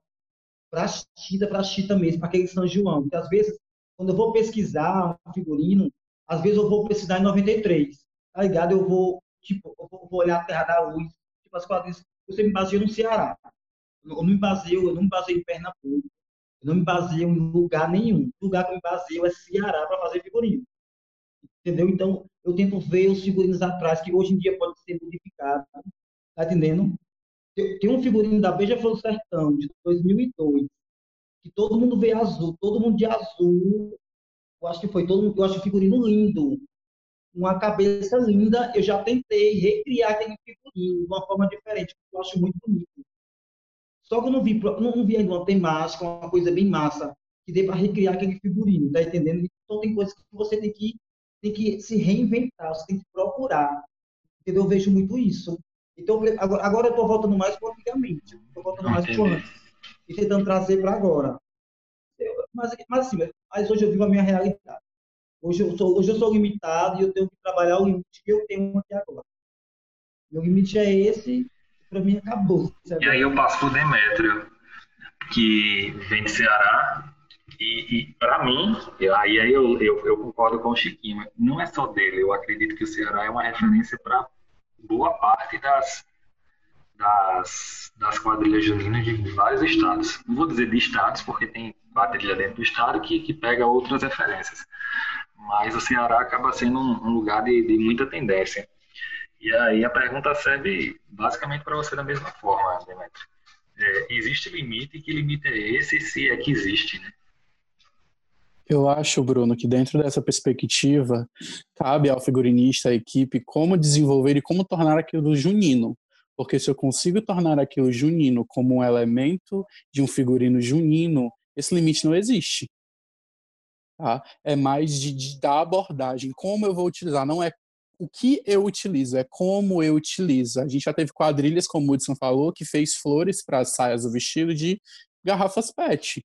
para Chita, para Chita mesmo, para aquele São João. Porque às vezes, quando eu vou pesquisar um figurino, às vezes eu vou pesquisar em 93, tá ligado? Eu vou, tipo, eu vou, olhar a Terra da Luz, tipo, as quadrilhas, você me baseia no Ceará. Eu não me baseio, eu não me baseio em Pernambuco, eu não me baseio em lugar nenhum. O lugar que eu me baseio é Ceará para fazer figurino. Entendeu? Então, eu tento ver os figurinos atrás, que hoje em dia pode ser modificado. Tá entendendo? Tem um figurino da Beija Flor Sertão, de 2002, que todo mundo vê azul, todo mundo de azul. Eu acho que foi todo mundo, eu acho o figurino lindo. Uma cabeça linda. Eu já tentei recriar aquele figurino de uma forma diferente, porque eu acho muito bonito. Só que eu não vi, não, vi ainda uma temática, uma coisa bem massa, que dê para recriar aquele figurino, tá entendendo? Então tem coisas que você tem que tem que se reinventar, você tem que procurar. Entendeu? Eu vejo muito isso. Então, agora, agora eu estou voltando mais para antigamente. Estou voltando mais para antes. E tentando trazer para agora. Mas, mas, assim, mas hoje eu vivo a minha realidade. Hoje eu, sou, hoje eu sou limitado e eu tenho que trabalhar o limite que eu tenho aqui agora. Meu limite é esse, para mim acabou. E aí eu passo para o Demétrio, que vem de Ceará, e, e para mim, aí, aí eu, eu, eu, concordo com o Chiquinho, não é só dele, eu acredito que o Ceará é uma referência para boa parte das, das, das quadrilhas juninas de vários estados. Não vou dizer de estados, porque tem quadrilha dentro do estado que, que pega outras referências. Mas o Ceará acaba sendo um, um lugar de, de muita tendência. E aí a pergunta serve basicamente para você da mesma forma, Demetrio. É, existe limite? Que limite é esse, se é que existe, né? Eu acho, Bruno, que dentro dessa perspectiva, cabe ao figurinista, à equipe, como desenvolver e como tornar aquilo junino. Porque se eu consigo tornar aquilo junino como um elemento de um figurino junino, esse limite não existe. Tá? É mais de, de da abordagem, como eu vou utilizar, não é o que eu utilizo, é como eu utilizo. A gente já teve quadrilhas, como o Hudson falou, que fez flores para as saias do vestido de garrafas PET.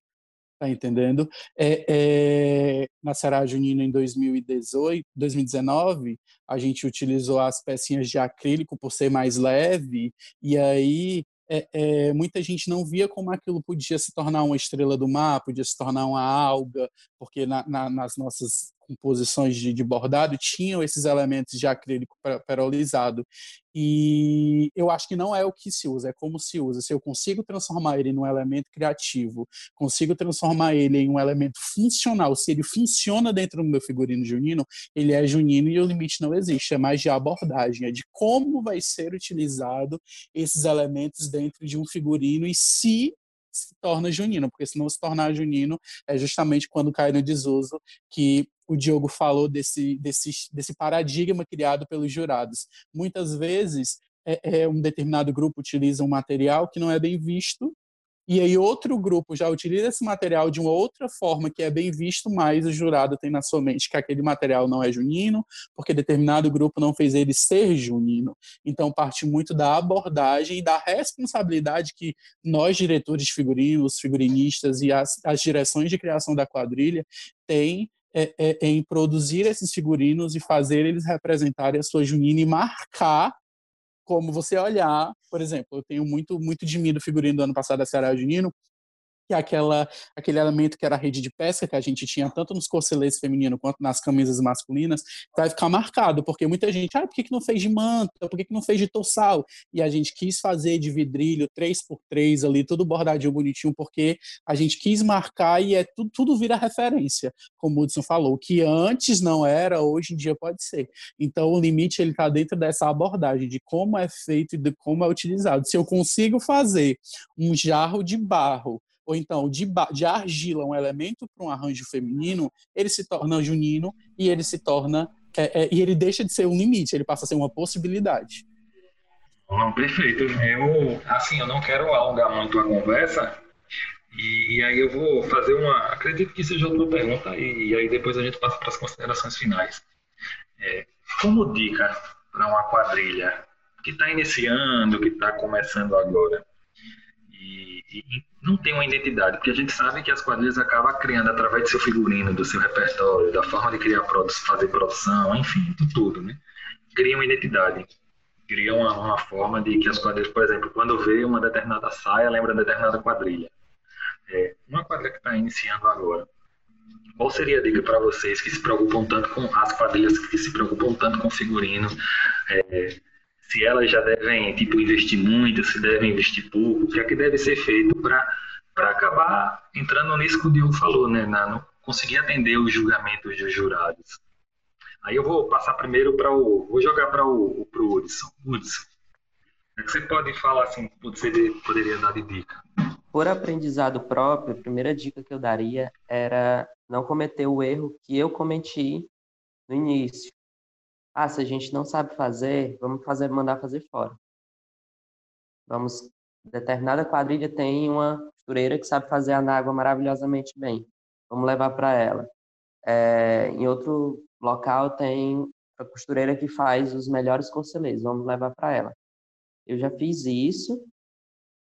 Tá entendendo? É, é, na Será Junina em 2018, 2019, a gente utilizou as pecinhas de acrílico por ser mais leve, e aí é, é, muita gente não via como aquilo podia se tornar uma estrela do mar, podia se tornar uma alga, porque na, na, nas nossas composições de, de, bordado tinham esses elementos de acrílico perolizado. E eu acho que não é o que se usa, é como se usa. Se eu consigo transformar ele num elemento criativo, consigo transformar ele em um elemento funcional, se ele funciona dentro do meu figurino junino, ele é junino e o limite não existe. É mais de abordagem, é de como vai ser utilizado esses elementos dentro de um figurino e se se torna junino, porque se não se tornar junino é justamente quando cai no desuso que o Diogo falou desse, desse, desse paradigma criado pelos jurados. Muitas vezes é, é, um determinado grupo utiliza um material que não é bem visto e aí outro grupo já utiliza esse material de uma outra forma que é bem visto, mas o jurado tem na sua mente que aquele material não é junino, porque determinado grupo não fez ele ser junino. Então parte muito da abordagem e da responsabilidade que nós, diretores de figurinos, figurinistas e as, as direções de criação da quadrilha têm é, é, em produzir esses figurinos e fazer eles representarem a sua junina e marcar como você olhar, por exemplo, eu tenho muito muito de mim do figurino do ano passado da Ceará Junino, que aquela, aquele elemento que era a rede de pesca que a gente tinha tanto nos corceletes femininos quanto nas camisas masculinas, vai ficar marcado, porque muita gente, ah, por que, que não fez de manta? Por que, que não fez de tossal? E a gente quis fazer de vidrilho 3x3 ali, tudo bordadinho, bonitinho, porque a gente quis marcar e é tudo, tudo vira referência, como o Hudson falou, que antes não era, hoje em dia pode ser. Então o limite ele está dentro dessa abordagem de como é feito e de como é utilizado. Se eu consigo fazer um jarro de barro ou então de, de argila, um elemento para um arranjo feminino, ele se torna junino e ele se torna é, é, e ele deixa de ser um limite, ele passa a ser uma possibilidade. Não, perfeito. Eu, assim, eu não quero alongar muito a conversa, e, e, aí eu vou fazer uma. Acredito que seja outra pergunta, e, e aí depois a gente passa para as considerações finais. É, como dica para uma quadrilha que está iniciando, que está começando agora, e, e, não tem uma identidade, porque a gente sabe que as quadrilhas acabam criando através do seu figurino, do seu repertório, da forma de criar fazer produção, enfim, de tudo, né? Criam uma identidade, criam uma, uma, forma de que as quadrilhas, por exemplo, quando vê uma determinada saia, lembra determinada quadrilha. É, uma quadrilha que está iniciando agora, qual seria a dica para vocês que se preocupam tanto com as quadrilhas, que se preocupam tanto com figurino, é, se elas já devem tipo investir muito, se devem investir pouco, o que é que deve ser feito para acabar entrando nisso que o Diogo falou, né, na, não conseguir atender os julgamentos dos jurados. Aí eu vou passar primeiro para o, vou jogar para o pro Hudson. Hudson, o que você pode falar assim, você poderia dar de dica? Por aprendizado próprio, a primeira dica que eu daria era não cometer o erro que eu cometi no início, ah, se a gente não sabe fazer, vamos fazer, mandar fazer fora. Vamos, determinada quadrilha tem uma costureira que sabe fazer a maravilhosamente bem. Vamos levar para ela. É, em outro local tem a costureira que faz os melhores conselheiros. Vamos levar para ela. Eu já fiz isso.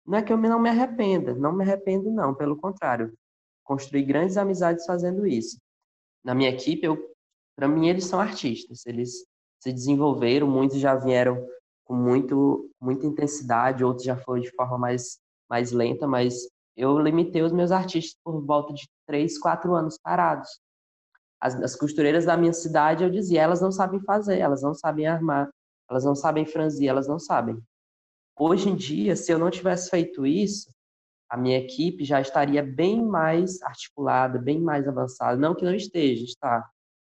Não é que eu não me arrependa, não me arrependo não, pelo contrário. Construí grandes amizades fazendo isso. Na minha equipe, eu, para mim eles são artistas. Eles se desenvolveram, muitos já vieram com muito, muita intensidade, outros já foram de forma mais, mais lenta, mas eu limitei os meus artistas por volta de três, quatro anos parados. As, as costureiras da minha cidade, eu dizia, elas não sabem fazer, elas não sabem armar, elas não sabem franzir, elas não sabem. Hoje em dia, se eu não tivesse feito isso, a minha equipe já estaria bem mais articulada, bem mais avançada. Não que não esteja, está,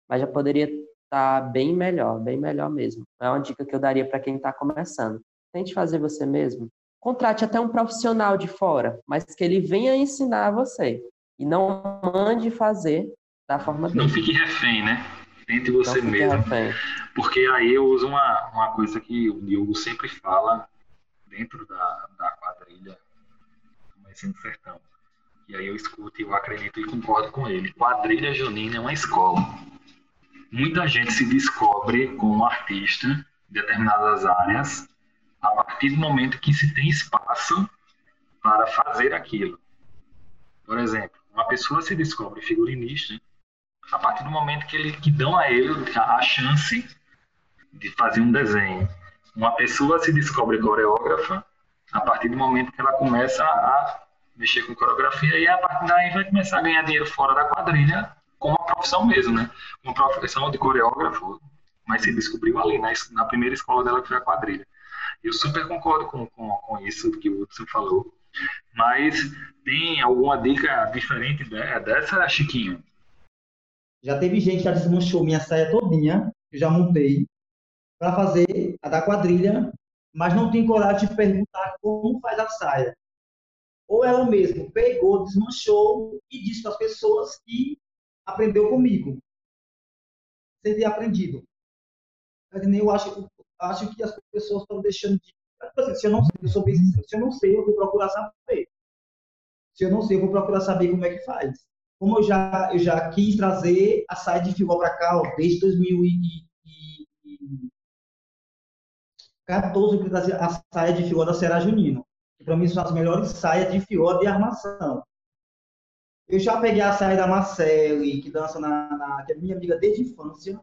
mas já poderia tá bem melhor, bem melhor mesmo. É uma dica que eu daria para quem está começando. Tente fazer você mesmo. Contrate até um profissional de fora, mas que ele venha ensinar você e não mande fazer da forma dele. Não fique refém, né? Tente você mesmo. Refém. Porque aí eu uso uma, uma coisa que o Diogo sempre fala dentro da, da quadrilha do Ensino Sertão. E aí eu escuto e eu acredito e concordo com ele. Quadrilha junina é uma escola muita gente se descobre como artista em determinadas áreas a partir do momento que se tem espaço para fazer aquilo. Por exemplo, uma pessoa se descobre figurinista a partir do momento que, ele, que dão a ele a chance de fazer um desenho. Uma pessoa se descobre coreógrafa a partir do momento que ela começa a mexer com coreografia e a partir daí vai começar a ganhar dinheiro fora da quadrilha como uma profissão mesmo, né? Uma profissão de coreógrafo, mas se descobriu ali, na, na primeira escola dela que foi a quadrilha. Eu super concordo com, com, com isso que o Hudson falou, mas tem alguma dica diferente dessa, Chiquinho? Já teve gente que já desmanchou minha saia todinha, que já montei, para fazer a da quadrilha, mas não tem coragem de perguntar como faz a saia. Ou ela mesma pegou, desmanchou e disse para as pessoas que aprendeu comigo, sem ter aprendido. Eu acho, acho que as pessoas estão deixando de. Assim, se eu não sei, eu sou bem sincero, se eu não sei, eu vou procurar saber. Se eu não sei, eu vou procurar saber como é que faz. Como eu já, eu já quis trazer a saia de fio para cá, ó, desde 2014, eu quis trazer a saia de fio da Serra Junino. Para mim são as melhores saias de fio de armação. Eu já peguei a saia da Marcele, que dança na, na, que é minha amiga desde a infância,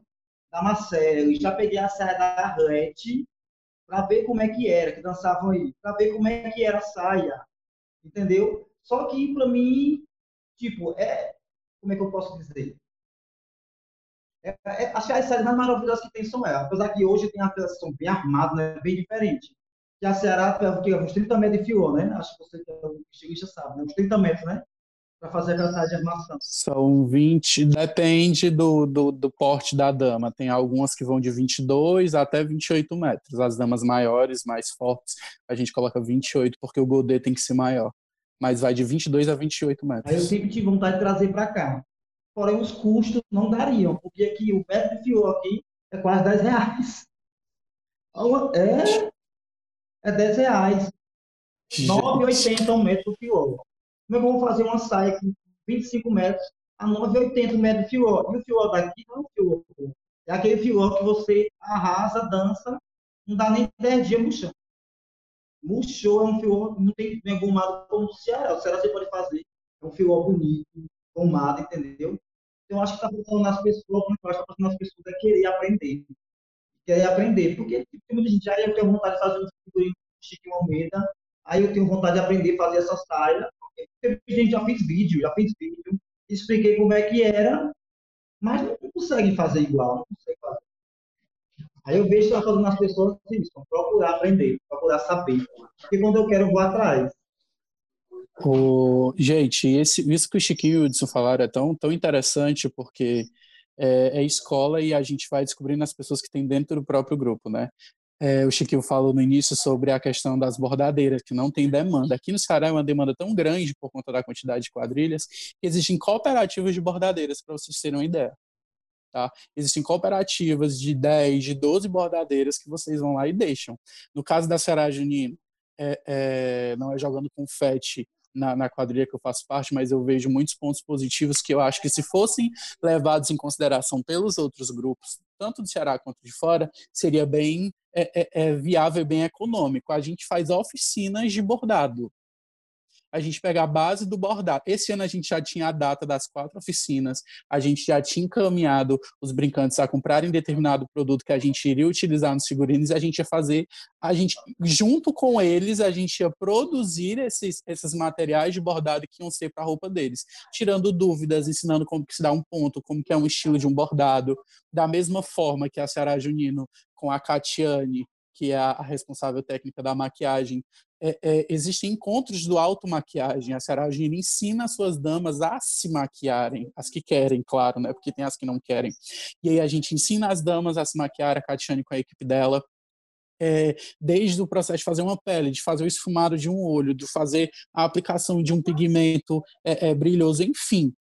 da Marcele. Já peguei a saia da Arlete, para ver como é que era, que dançavam aí, para ver como é que era a saia, entendeu? Só que para mim, tipo, é, como é que eu posso dizer? É, é, acho que as mais maravilhosas que tem são elas, apesar que hoje tem as são bem armadas, né, bem diferente. Que a Ceará tem uns 30 metros de fio, né? Acho que você que é um estilista sabe, né? Uns 30 metros, né? Para fazer aquela saia de armação? São 20, depende do, do, do, porte da dama. Tem algumas que vão de 22 até 28 metros. As damas maiores, mais fortes, a gente coloca 28 porque o godê tem que ser maior. Mas vai de 22 a 28 metros. Aí eu sempre tive vontade de trazer para cá. Porém, os custos não dariam, porque aqui o metro de fio aqui é quase 10 reais. É, é 10 reais. 9,80 um metro de fio. Como é que eu vou fazer uma saia com 25 metros a 9,80 metros de fió? E o fió daqui não é um fió. É aquele fió que você arrasa, dança, não dá nem 10 dias chão. Murchou, é um filó, não tem bem gomado como o Ceará. O Ceará você pode fazer. É um filó bonito, gomado, entendeu? Então, acho que está faltando nas pessoas, acho que está nas pessoas é querer aprender. Querer aprender. Porque tem muita gente, aí eu tenho vontade de fazer um figurino Chico Almeida, aí eu tenho vontade de aprender a fazer essa saia. Gente já fez vídeo, já fez vídeo, expliquei como é que era, mas não consegue fazer igual, não consegue fazer. Aí eu vejo fazendo nas pessoas isso, procurar aprender, procurar saber. Porque quando eu quero, eu vou atrás. O, gente, esse, isso que o Chiquinho e o falaram é tão, tão interessante porque é, é, escola e a gente vai descobrindo as pessoas que tem dentro do próprio grupo, né? É, o Chiquinho falou no início sobre a questão das bordadeiras, que não tem demanda. Aqui no Ceará é uma demanda tão grande por conta da quantidade de quadrilhas que existem cooperativas de bordadeiras, para vocês terem uma ideia. Tá? Existem cooperativas de 10, de 12 bordadeiras que vocês vão lá e deixam. No caso da Ceará Junino, é, é, não é jogando confete na, na quadrilha que eu faço parte, mas eu vejo muitos pontos positivos que eu acho que se fossem levados em consideração pelos outros grupos, tanto do Ceará quanto de fora, seria bem é, é, é viável e bem econômico. A gente faz oficinas de bordado a gente pega a base do bordado. Esse ano a gente já tinha a data das quatro oficinas, a gente já tinha encaminhado os brincantes a comprarem determinado produto que a gente iria utilizar nos figurinos e a gente ia fazer, a gente, junto com eles, a gente ia produzir esses, esses materiais de bordado que iam ser para a roupa deles, tirando dúvidas, ensinando como que se dá um ponto, como que é um estilo de um bordado, da mesma forma que a Ceará Junino com a Catiane que é a responsável técnica da maquiagem, é, é, existem encontros do auto-maquiagem. A Sarah Gina ensina as suas damas a se maquiarem, as que querem, claro, né? Porque tem as que não querem. E aí a gente ensina as damas a se maquiar, a Catiane com a equipe dela é, desde o processo de fazer uma pele, de fazer o esfumado de um olho, de fazer a aplicação de um pigmento é, é, brilhoso, enfim.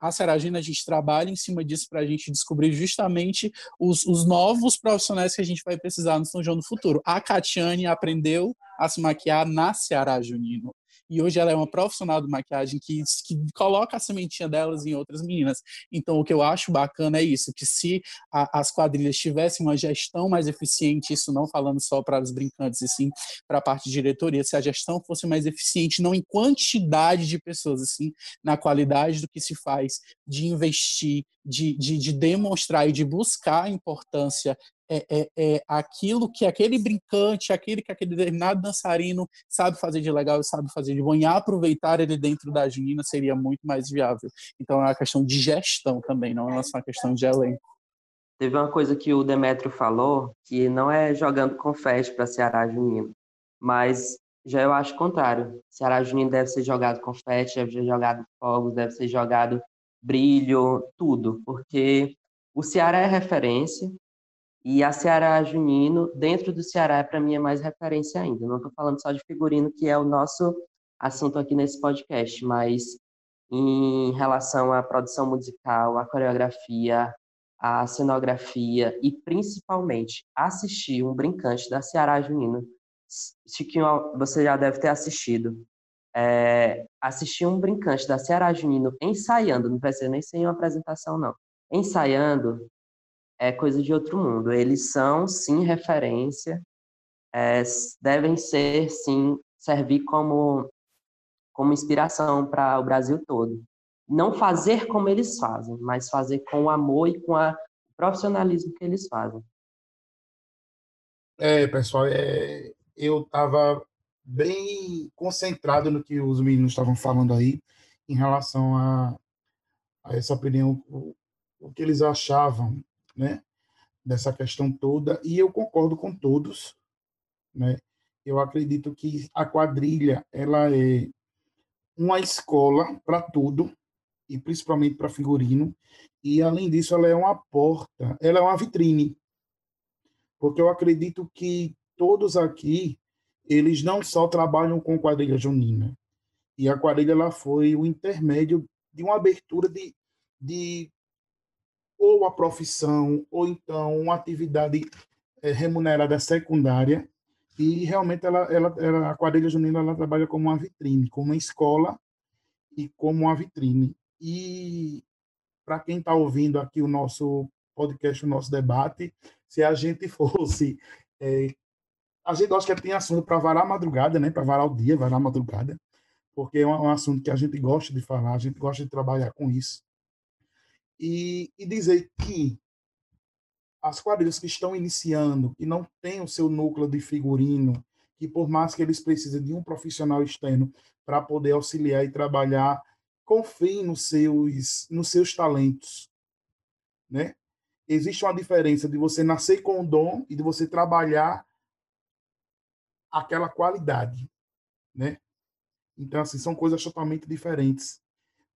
A Seragina, a gente trabalha em cima disso para a gente descobrir justamente os, os, novos profissionais que a gente vai precisar no São João do futuro. A Catiane aprendeu a se maquiar na Ceará Junino e hoje ela é uma profissional de maquiagem que, que coloca a sementinha delas em outras meninas. Então, o que eu acho bacana é isso, que se a, as quadrilhas tivessem uma gestão mais eficiente, isso não falando só para os brincantes, e sim para a parte de diretoria, se a gestão fosse mais eficiente, não em quantidade de pessoas, assim, na qualidade do que se faz, de investir, de, de, de demonstrar e de buscar a importância é, é, é, aquilo que aquele brincante, aquele que aquele determinado dançarino sabe fazer de legal e sabe fazer de bom, e aproveitar ele dentro da junina seria muito mais viável. Então é uma questão de gestão também, não é só uma questão de elenco. Teve uma coisa que o Demetrio falou, que não é jogando confete para Ceará Junino, mas já eu acho o contrário. Ceará Junino deve ser jogado confete, deve ser jogado fogos, deve ser jogado brilho, tudo, porque o Ceará é referência, e a Ceará Junino, dentro do Ceará, para mim é mais referência ainda. Não estou falando só de figurino, que é o nosso assunto aqui nesse podcast, mas em relação à produção musical, à coreografia, à cenografia e principalmente assistir um brincante da Ceará Junino. Chiquinho, você já deve ter assistido. É, assistir um brincante da Ceará Junino ensaiando, não precisa nem ser uma apresentação, não. Ensaiando é coisa de outro mundo. Eles são, sim, referência, é, devem ser, sim, servir como, como inspiração para o Brasil todo. Não fazer como eles fazem, mas fazer com o amor e com o profissionalismo que eles fazem. É, pessoal, é, eu estava bem concentrado no que os meninos estavam falando aí em relação a, a essa opinião, o, o que eles achavam né, dessa questão toda, e eu concordo com todos, né? Eu acredito que a quadrilha, ela é uma escola para tudo, e principalmente para figurino, e além disso ela é uma porta, ela é uma vitrine. Porque eu acredito que todos aqui, eles não só trabalham com quadrilha junina, e a quadrilha ela foi o intermédio de uma abertura de, de ou a profissão, ou então uma atividade é, remunerada secundária, e realmente ela, ela, ela, a quadrilha junina ela trabalha como uma vitrine, como uma escola e como uma vitrine. E para quem está ouvindo aqui o nosso podcast, o nosso debate, se a gente *laughs* fosse é, a gente acha que tem assunto para varar a madrugada, né? Para varar o dia, varar a madrugada, porque é um, um, assunto que a gente gosta de falar, a gente gosta de trabalhar com isso. E, e dizer que as quadrilhas que estão iniciando, que não têm o seu núcleo de figurino, que por mais que eles precisem de um profissional externo para poder auxiliar e trabalhar, confiem nos seus, nos seus talentos, né? Existe uma diferença de você nascer com o dom e de você trabalhar aquela qualidade, né? Então, assim, são coisas totalmente diferentes,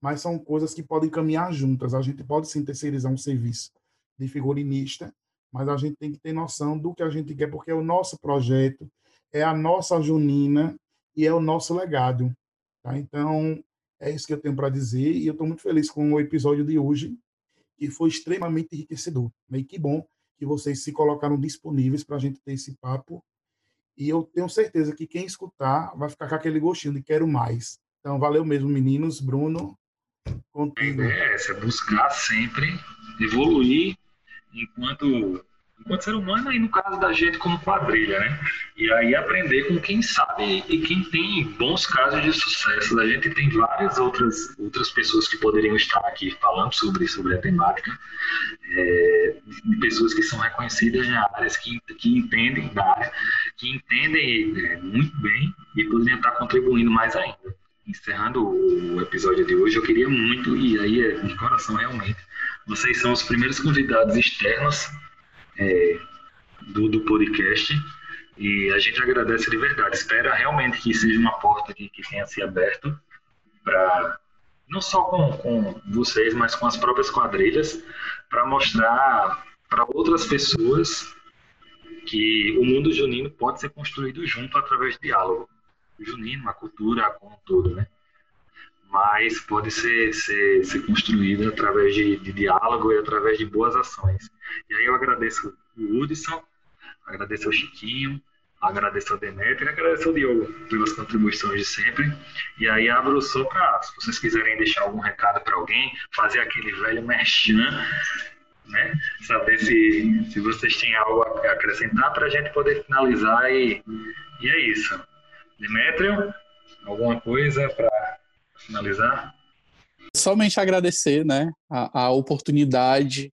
mas são coisas que podem caminhar juntas. A gente pode sim terceirizar um serviço de figurinista, mas a gente tem que ter noção do que a gente quer, porque é o nosso projeto, é a nossa junina e é o nosso legado. Tá? Então, é isso que eu tenho para dizer, e eu estou muito feliz com o episódio de hoje, que foi extremamente enriquecedor. E que bom que vocês se colocaram disponíveis para a gente ter esse papo e eu tenho certeza que quem escutar vai ficar com aquele gostinho de quero mais. Então, valeu mesmo, meninos. Bruno. A ideia é essa, buscar sempre evoluir enquanto enquanto ser humano e no caso da gente como quadrilha, né? E aí aprender com quem sabe e quem tem bons casos de sucesso. A gente tem várias outras outras pessoas que poderiam estar aqui falando sobre sobre a temática, é, pessoas que são reconhecidas em áreas que, que entendem da área, que entendem é, muito bem e poderiam estar contribuindo mais ainda. Encerrando o episódio de hoje, eu queria muito, e aí é de coração realmente, vocês são os primeiros convidados externos é, do, do podcast. E a gente agradece de verdade. Espera realmente que seja uma porta que, que tenha se aberto para não só com, com vocês, mas com as próprias quadrilhas, para mostrar para outras pessoas que o mundo junino pode ser construído junto através de diálogo. Junino, a cultura como um todo, né? Mas pode ser, ser, ser construído através de, de diálogo e através de boas ações. E aí eu agradeço o Hudson, agradeço ao Chiquinho, agradeço ao Demetrio e agradeço ao Diogo pelas contribuições de sempre. E aí abro só para, se vocês quiserem deixar algum recado para alguém, fazer aquele velho merchan, né? Saber se, se vocês têm algo a acrescentar para a gente poder finalizar e, e é isso. Demetrio, alguma coisa para finalizar? Somente agradecer né, a, a oportunidade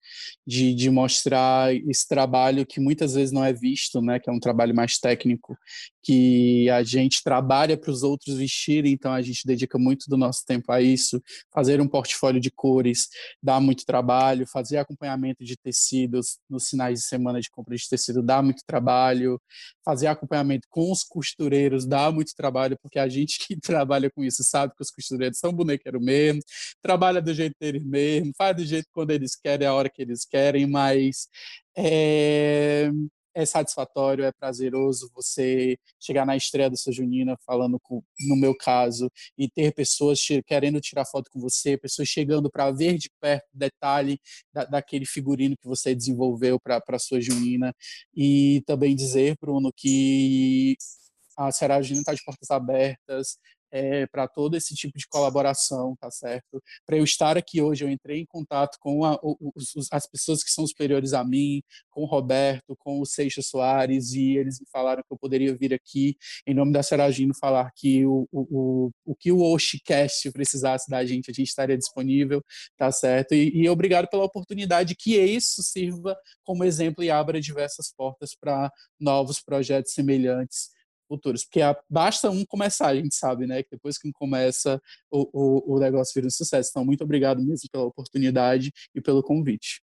de, de mostrar esse trabalho que muitas vezes não é visto, né, que é um trabalho mais técnico, que a gente trabalha para os outros vestirem, então a gente dedica muito do nosso tempo a isso. Fazer um portfólio de cores dá muito trabalho, fazer acompanhamento de tecidos nos finais de semana de compra de tecido dá muito trabalho, fazer acompanhamento com os costureiros dá muito trabalho, porque a gente que *laughs* trabalha com isso sabe que os costureiros são bonequeiros mesmo, trabalha do jeito deles mesmo, faz do jeito quando eles querem, a hora que eles querem, mas é, é satisfatório, é prazeroso você chegar na estreia do seu Junina falando com, no meu caso, e ter pessoas querendo tirar foto com você, pessoas chegando para ver de perto detalhe da, daquele figurino que você desenvolveu para sua Junina. E também dizer, Bruno, que a Será Junina está de portas abertas, é, para todo esse tipo de colaboração, tá certo? Para eu estar aqui hoje, eu entrei em contato com a, os, as pessoas que são superiores a mim, com o Roberto, com o Seixas Soares, e eles me falaram que eu poderia vir aqui, em nome da Seragino, falar que o, o, o, o que o Oshicast precisasse da gente, a gente estaria disponível, tá certo? E, e obrigado pela oportunidade que isso sirva como exemplo e abra diversas portas para novos projetos semelhantes futuros. Porque basta um começar, a gente sabe, né? Que depois que um começa, o, o, o negócio vira um sucesso. Então, muito obrigado mesmo pela oportunidade e pelo convite.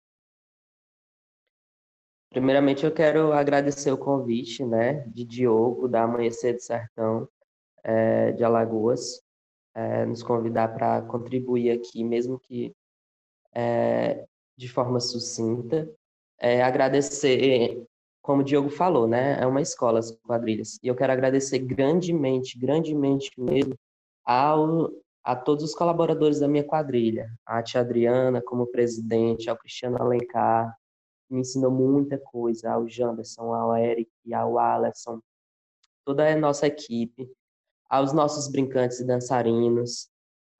Primeiramente, eu quero agradecer o convite, né, de Diogo, da Amanhecer do Sertão, é, de Alagoas, é, nos convidar para contribuir aqui, mesmo que é, de forma sucinta. Agradecer como o Diogo falou, né? É uma escola as quadrilhas. E eu quero agradecer grandemente, grandemente mesmo ao, a todos os colaboradores da minha quadrilha. A tia Adriana como presidente, ao Cristiano Alencar, que me ensinou muita coisa, ao Janderson, ao Eric, ao Alisson, toda a nossa equipe, aos nossos brincantes e dançarinos,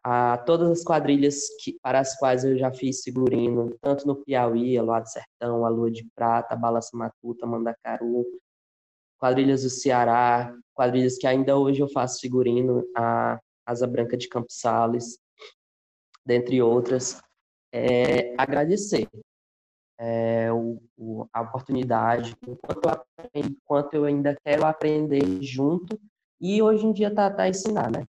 a todas as quadrilhas que, para as quais eu já fiz figurino, tanto no Piauí, a Lua do Sertão, a Lua de Prata, a Balança Matuta, Mandacaru, quadrilhas do Ceará, quadrilhas que ainda hoje eu faço figurino, a Asa Branca de Campos Sales, dentre outras. É, agradecer é, o, o, a oportunidade, enquanto eu, enquanto eu ainda quero aprender junto, e hoje em dia tá, tá ensinar, né?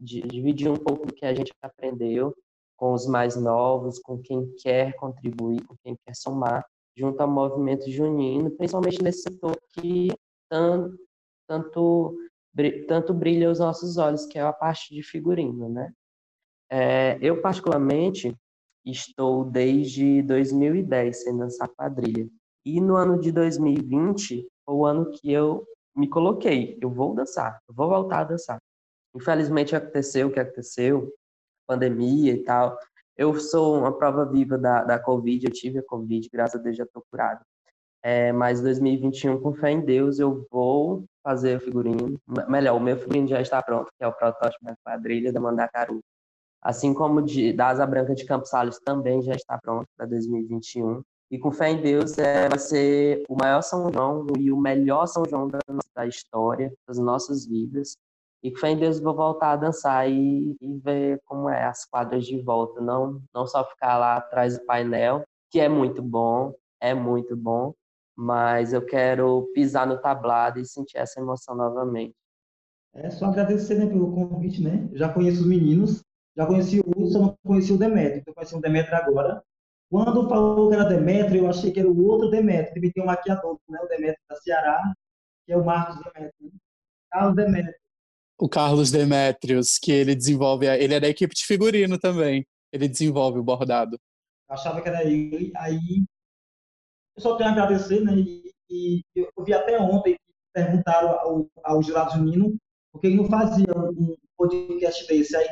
Dividir um pouco do que a gente aprendeu com os mais novos, com quem quer contribuir, com quem quer somar, junto ao movimento junino, principalmente nesse setor que tanto, tanto, tanto brilha os nossos olhos, que é a parte de figurino, né? É, eu, particularmente, estou desde 2010 sem dançar quadrilha. E no ano de 2020 foi o ano que eu me coloquei, eu vou dançar, eu vou voltar a dançar. Infelizmente aconteceu o que aconteceu, pandemia e tal. Eu sou uma prova viva da, da Covid, eu tive a Covid, graças a Deus já estou curado. É, mas 2021, com fé em Deus, eu vou fazer o figurino. Melhor, o meu figurino já está pronto, que é o protótipo da quadrilha da Mandacaru. Assim como de, da Asa Branca de Campos Salles também já está pronto para 2021. E com fé em Deus, é, vai ser o maior São João e o melhor São João da, da história, das nossas vidas. E com fé em Deus, vou voltar a dançar e, e, ver como é as quadras de volta. Não, não só ficar lá atrás do painel, que é muito bom, é muito bom, mas eu quero pisar no tablado e sentir essa emoção novamente. É só agradecer né, pelo convite, né? Já conheço os meninos, já conheci o Hudson, não conheci o Demetrio. Eu conheci o Demetrio agora. Quando falou que era Demetrio, eu achei que era o outro Demetrio. Deve ter um maquiador, né? O Demetrio da Ceará, que é o Marcos Demetrio. Né? Carlos Demetrio. O Carlos Demetrios, que ele desenvolve, ele é da equipe de figurino também. Ele desenvolve o bordado. Achava que era ele. Aí eu só tenho a agradecer, né? E, e eu vi até ontem que perguntaram ao, ao Geraldo Junino por que ele não fazia um podcast desse. Aí,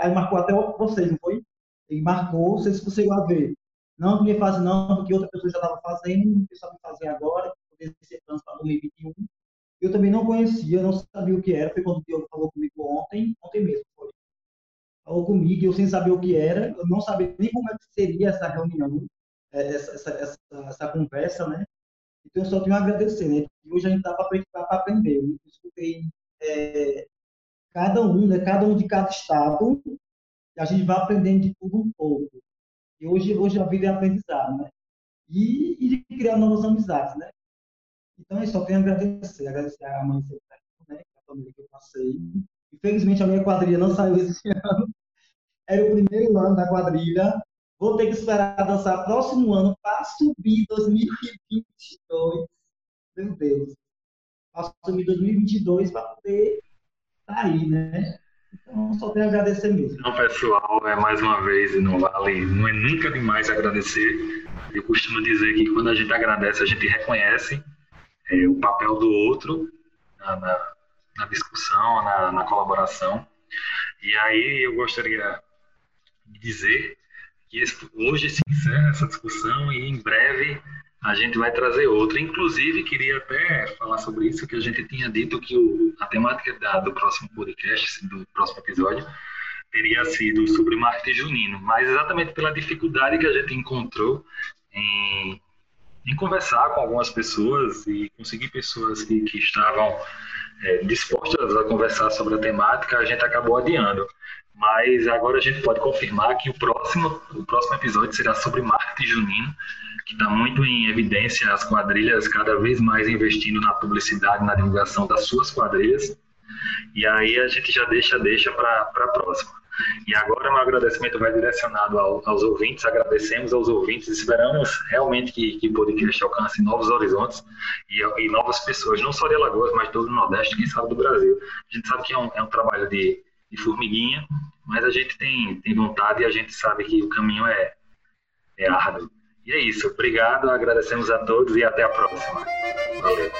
aí marcou até vocês, não foi? Ele marcou, sei se você vai ver. Não que me faz não, porque outra pessoa já estava fazendo, o pessoal vai fazer agora, poder ser planos para 2021. Eu também não conhecia, não sabia o que era. Foi quando o Diogo falou comigo ontem, ontem mesmo foi. Falou comigo, eu sem saber o que era, eu não sabia nem como é que seria essa reunião, é, essa, essa, essa, essa conversa, né? Então eu só tenho a agradecer, né? Hoje a gente está para aprender. Eu escutei é, cada um, né, cada um de cada estado, e a gente vai aprendendo de tudo um pouco. E hoje, hoje a vida é aprendizado, né? E, e de criar novas amizades, né? Então, eu só tenho a agradecer, agradecer a mãe né, a família que eu passei. Infelizmente, a minha quadrilha não saiu esse *laughs* ano. Era o primeiro ano da quadrilha. Vou ter que esperar dançar próximo ano para subir 2022. Meu Deus. Para subir 2022 para poder tá aí, né? Então, só tenho a agradecer mesmo. Então, pessoal, é mais uma vez, não vale, não é nunca demais agradecer. Eu costumo dizer que quando a gente agradece, a gente reconhece é, o papel do outro na, na, na discussão, na, na, colaboração. E aí eu gostaria de dizer que esse, hoje se encerra essa discussão e em breve a gente vai trazer outra. Inclusive, queria até falar sobre isso, que a gente tinha dito que o, a temática da, do próximo podcast, do próximo episódio, teria sido sobre marketing junino, mas exatamente pela dificuldade que a gente encontrou em, em conversar com algumas pessoas e conseguir pessoas que, que estavam é, dispostas a conversar sobre a temática, a gente acabou adiando. Mas agora a gente pode confirmar que o próximo, o próximo episódio será sobre marketing junino, que está muito em evidência as quadrilhas cada vez mais investindo na publicidade, na divulgação das suas quadrilhas. E aí a gente já deixa deixa para a próxima. E agora meu agradecimento vai direcionado ao, aos ouvintes, agradecemos aos ouvintes, esperamos realmente que, que o podcast alcance novos horizontes e, e, novas pessoas, não só de Alagoas, mas todo o Nordeste, quem sabe do Brasil. A gente sabe que é um, é um trabalho de, de formiguinha, mas a gente tem, tem vontade e a gente sabe que o caminho é, é árduo. E é isso. Obrigado, agradecemos a todos e até a próxima. Valeu.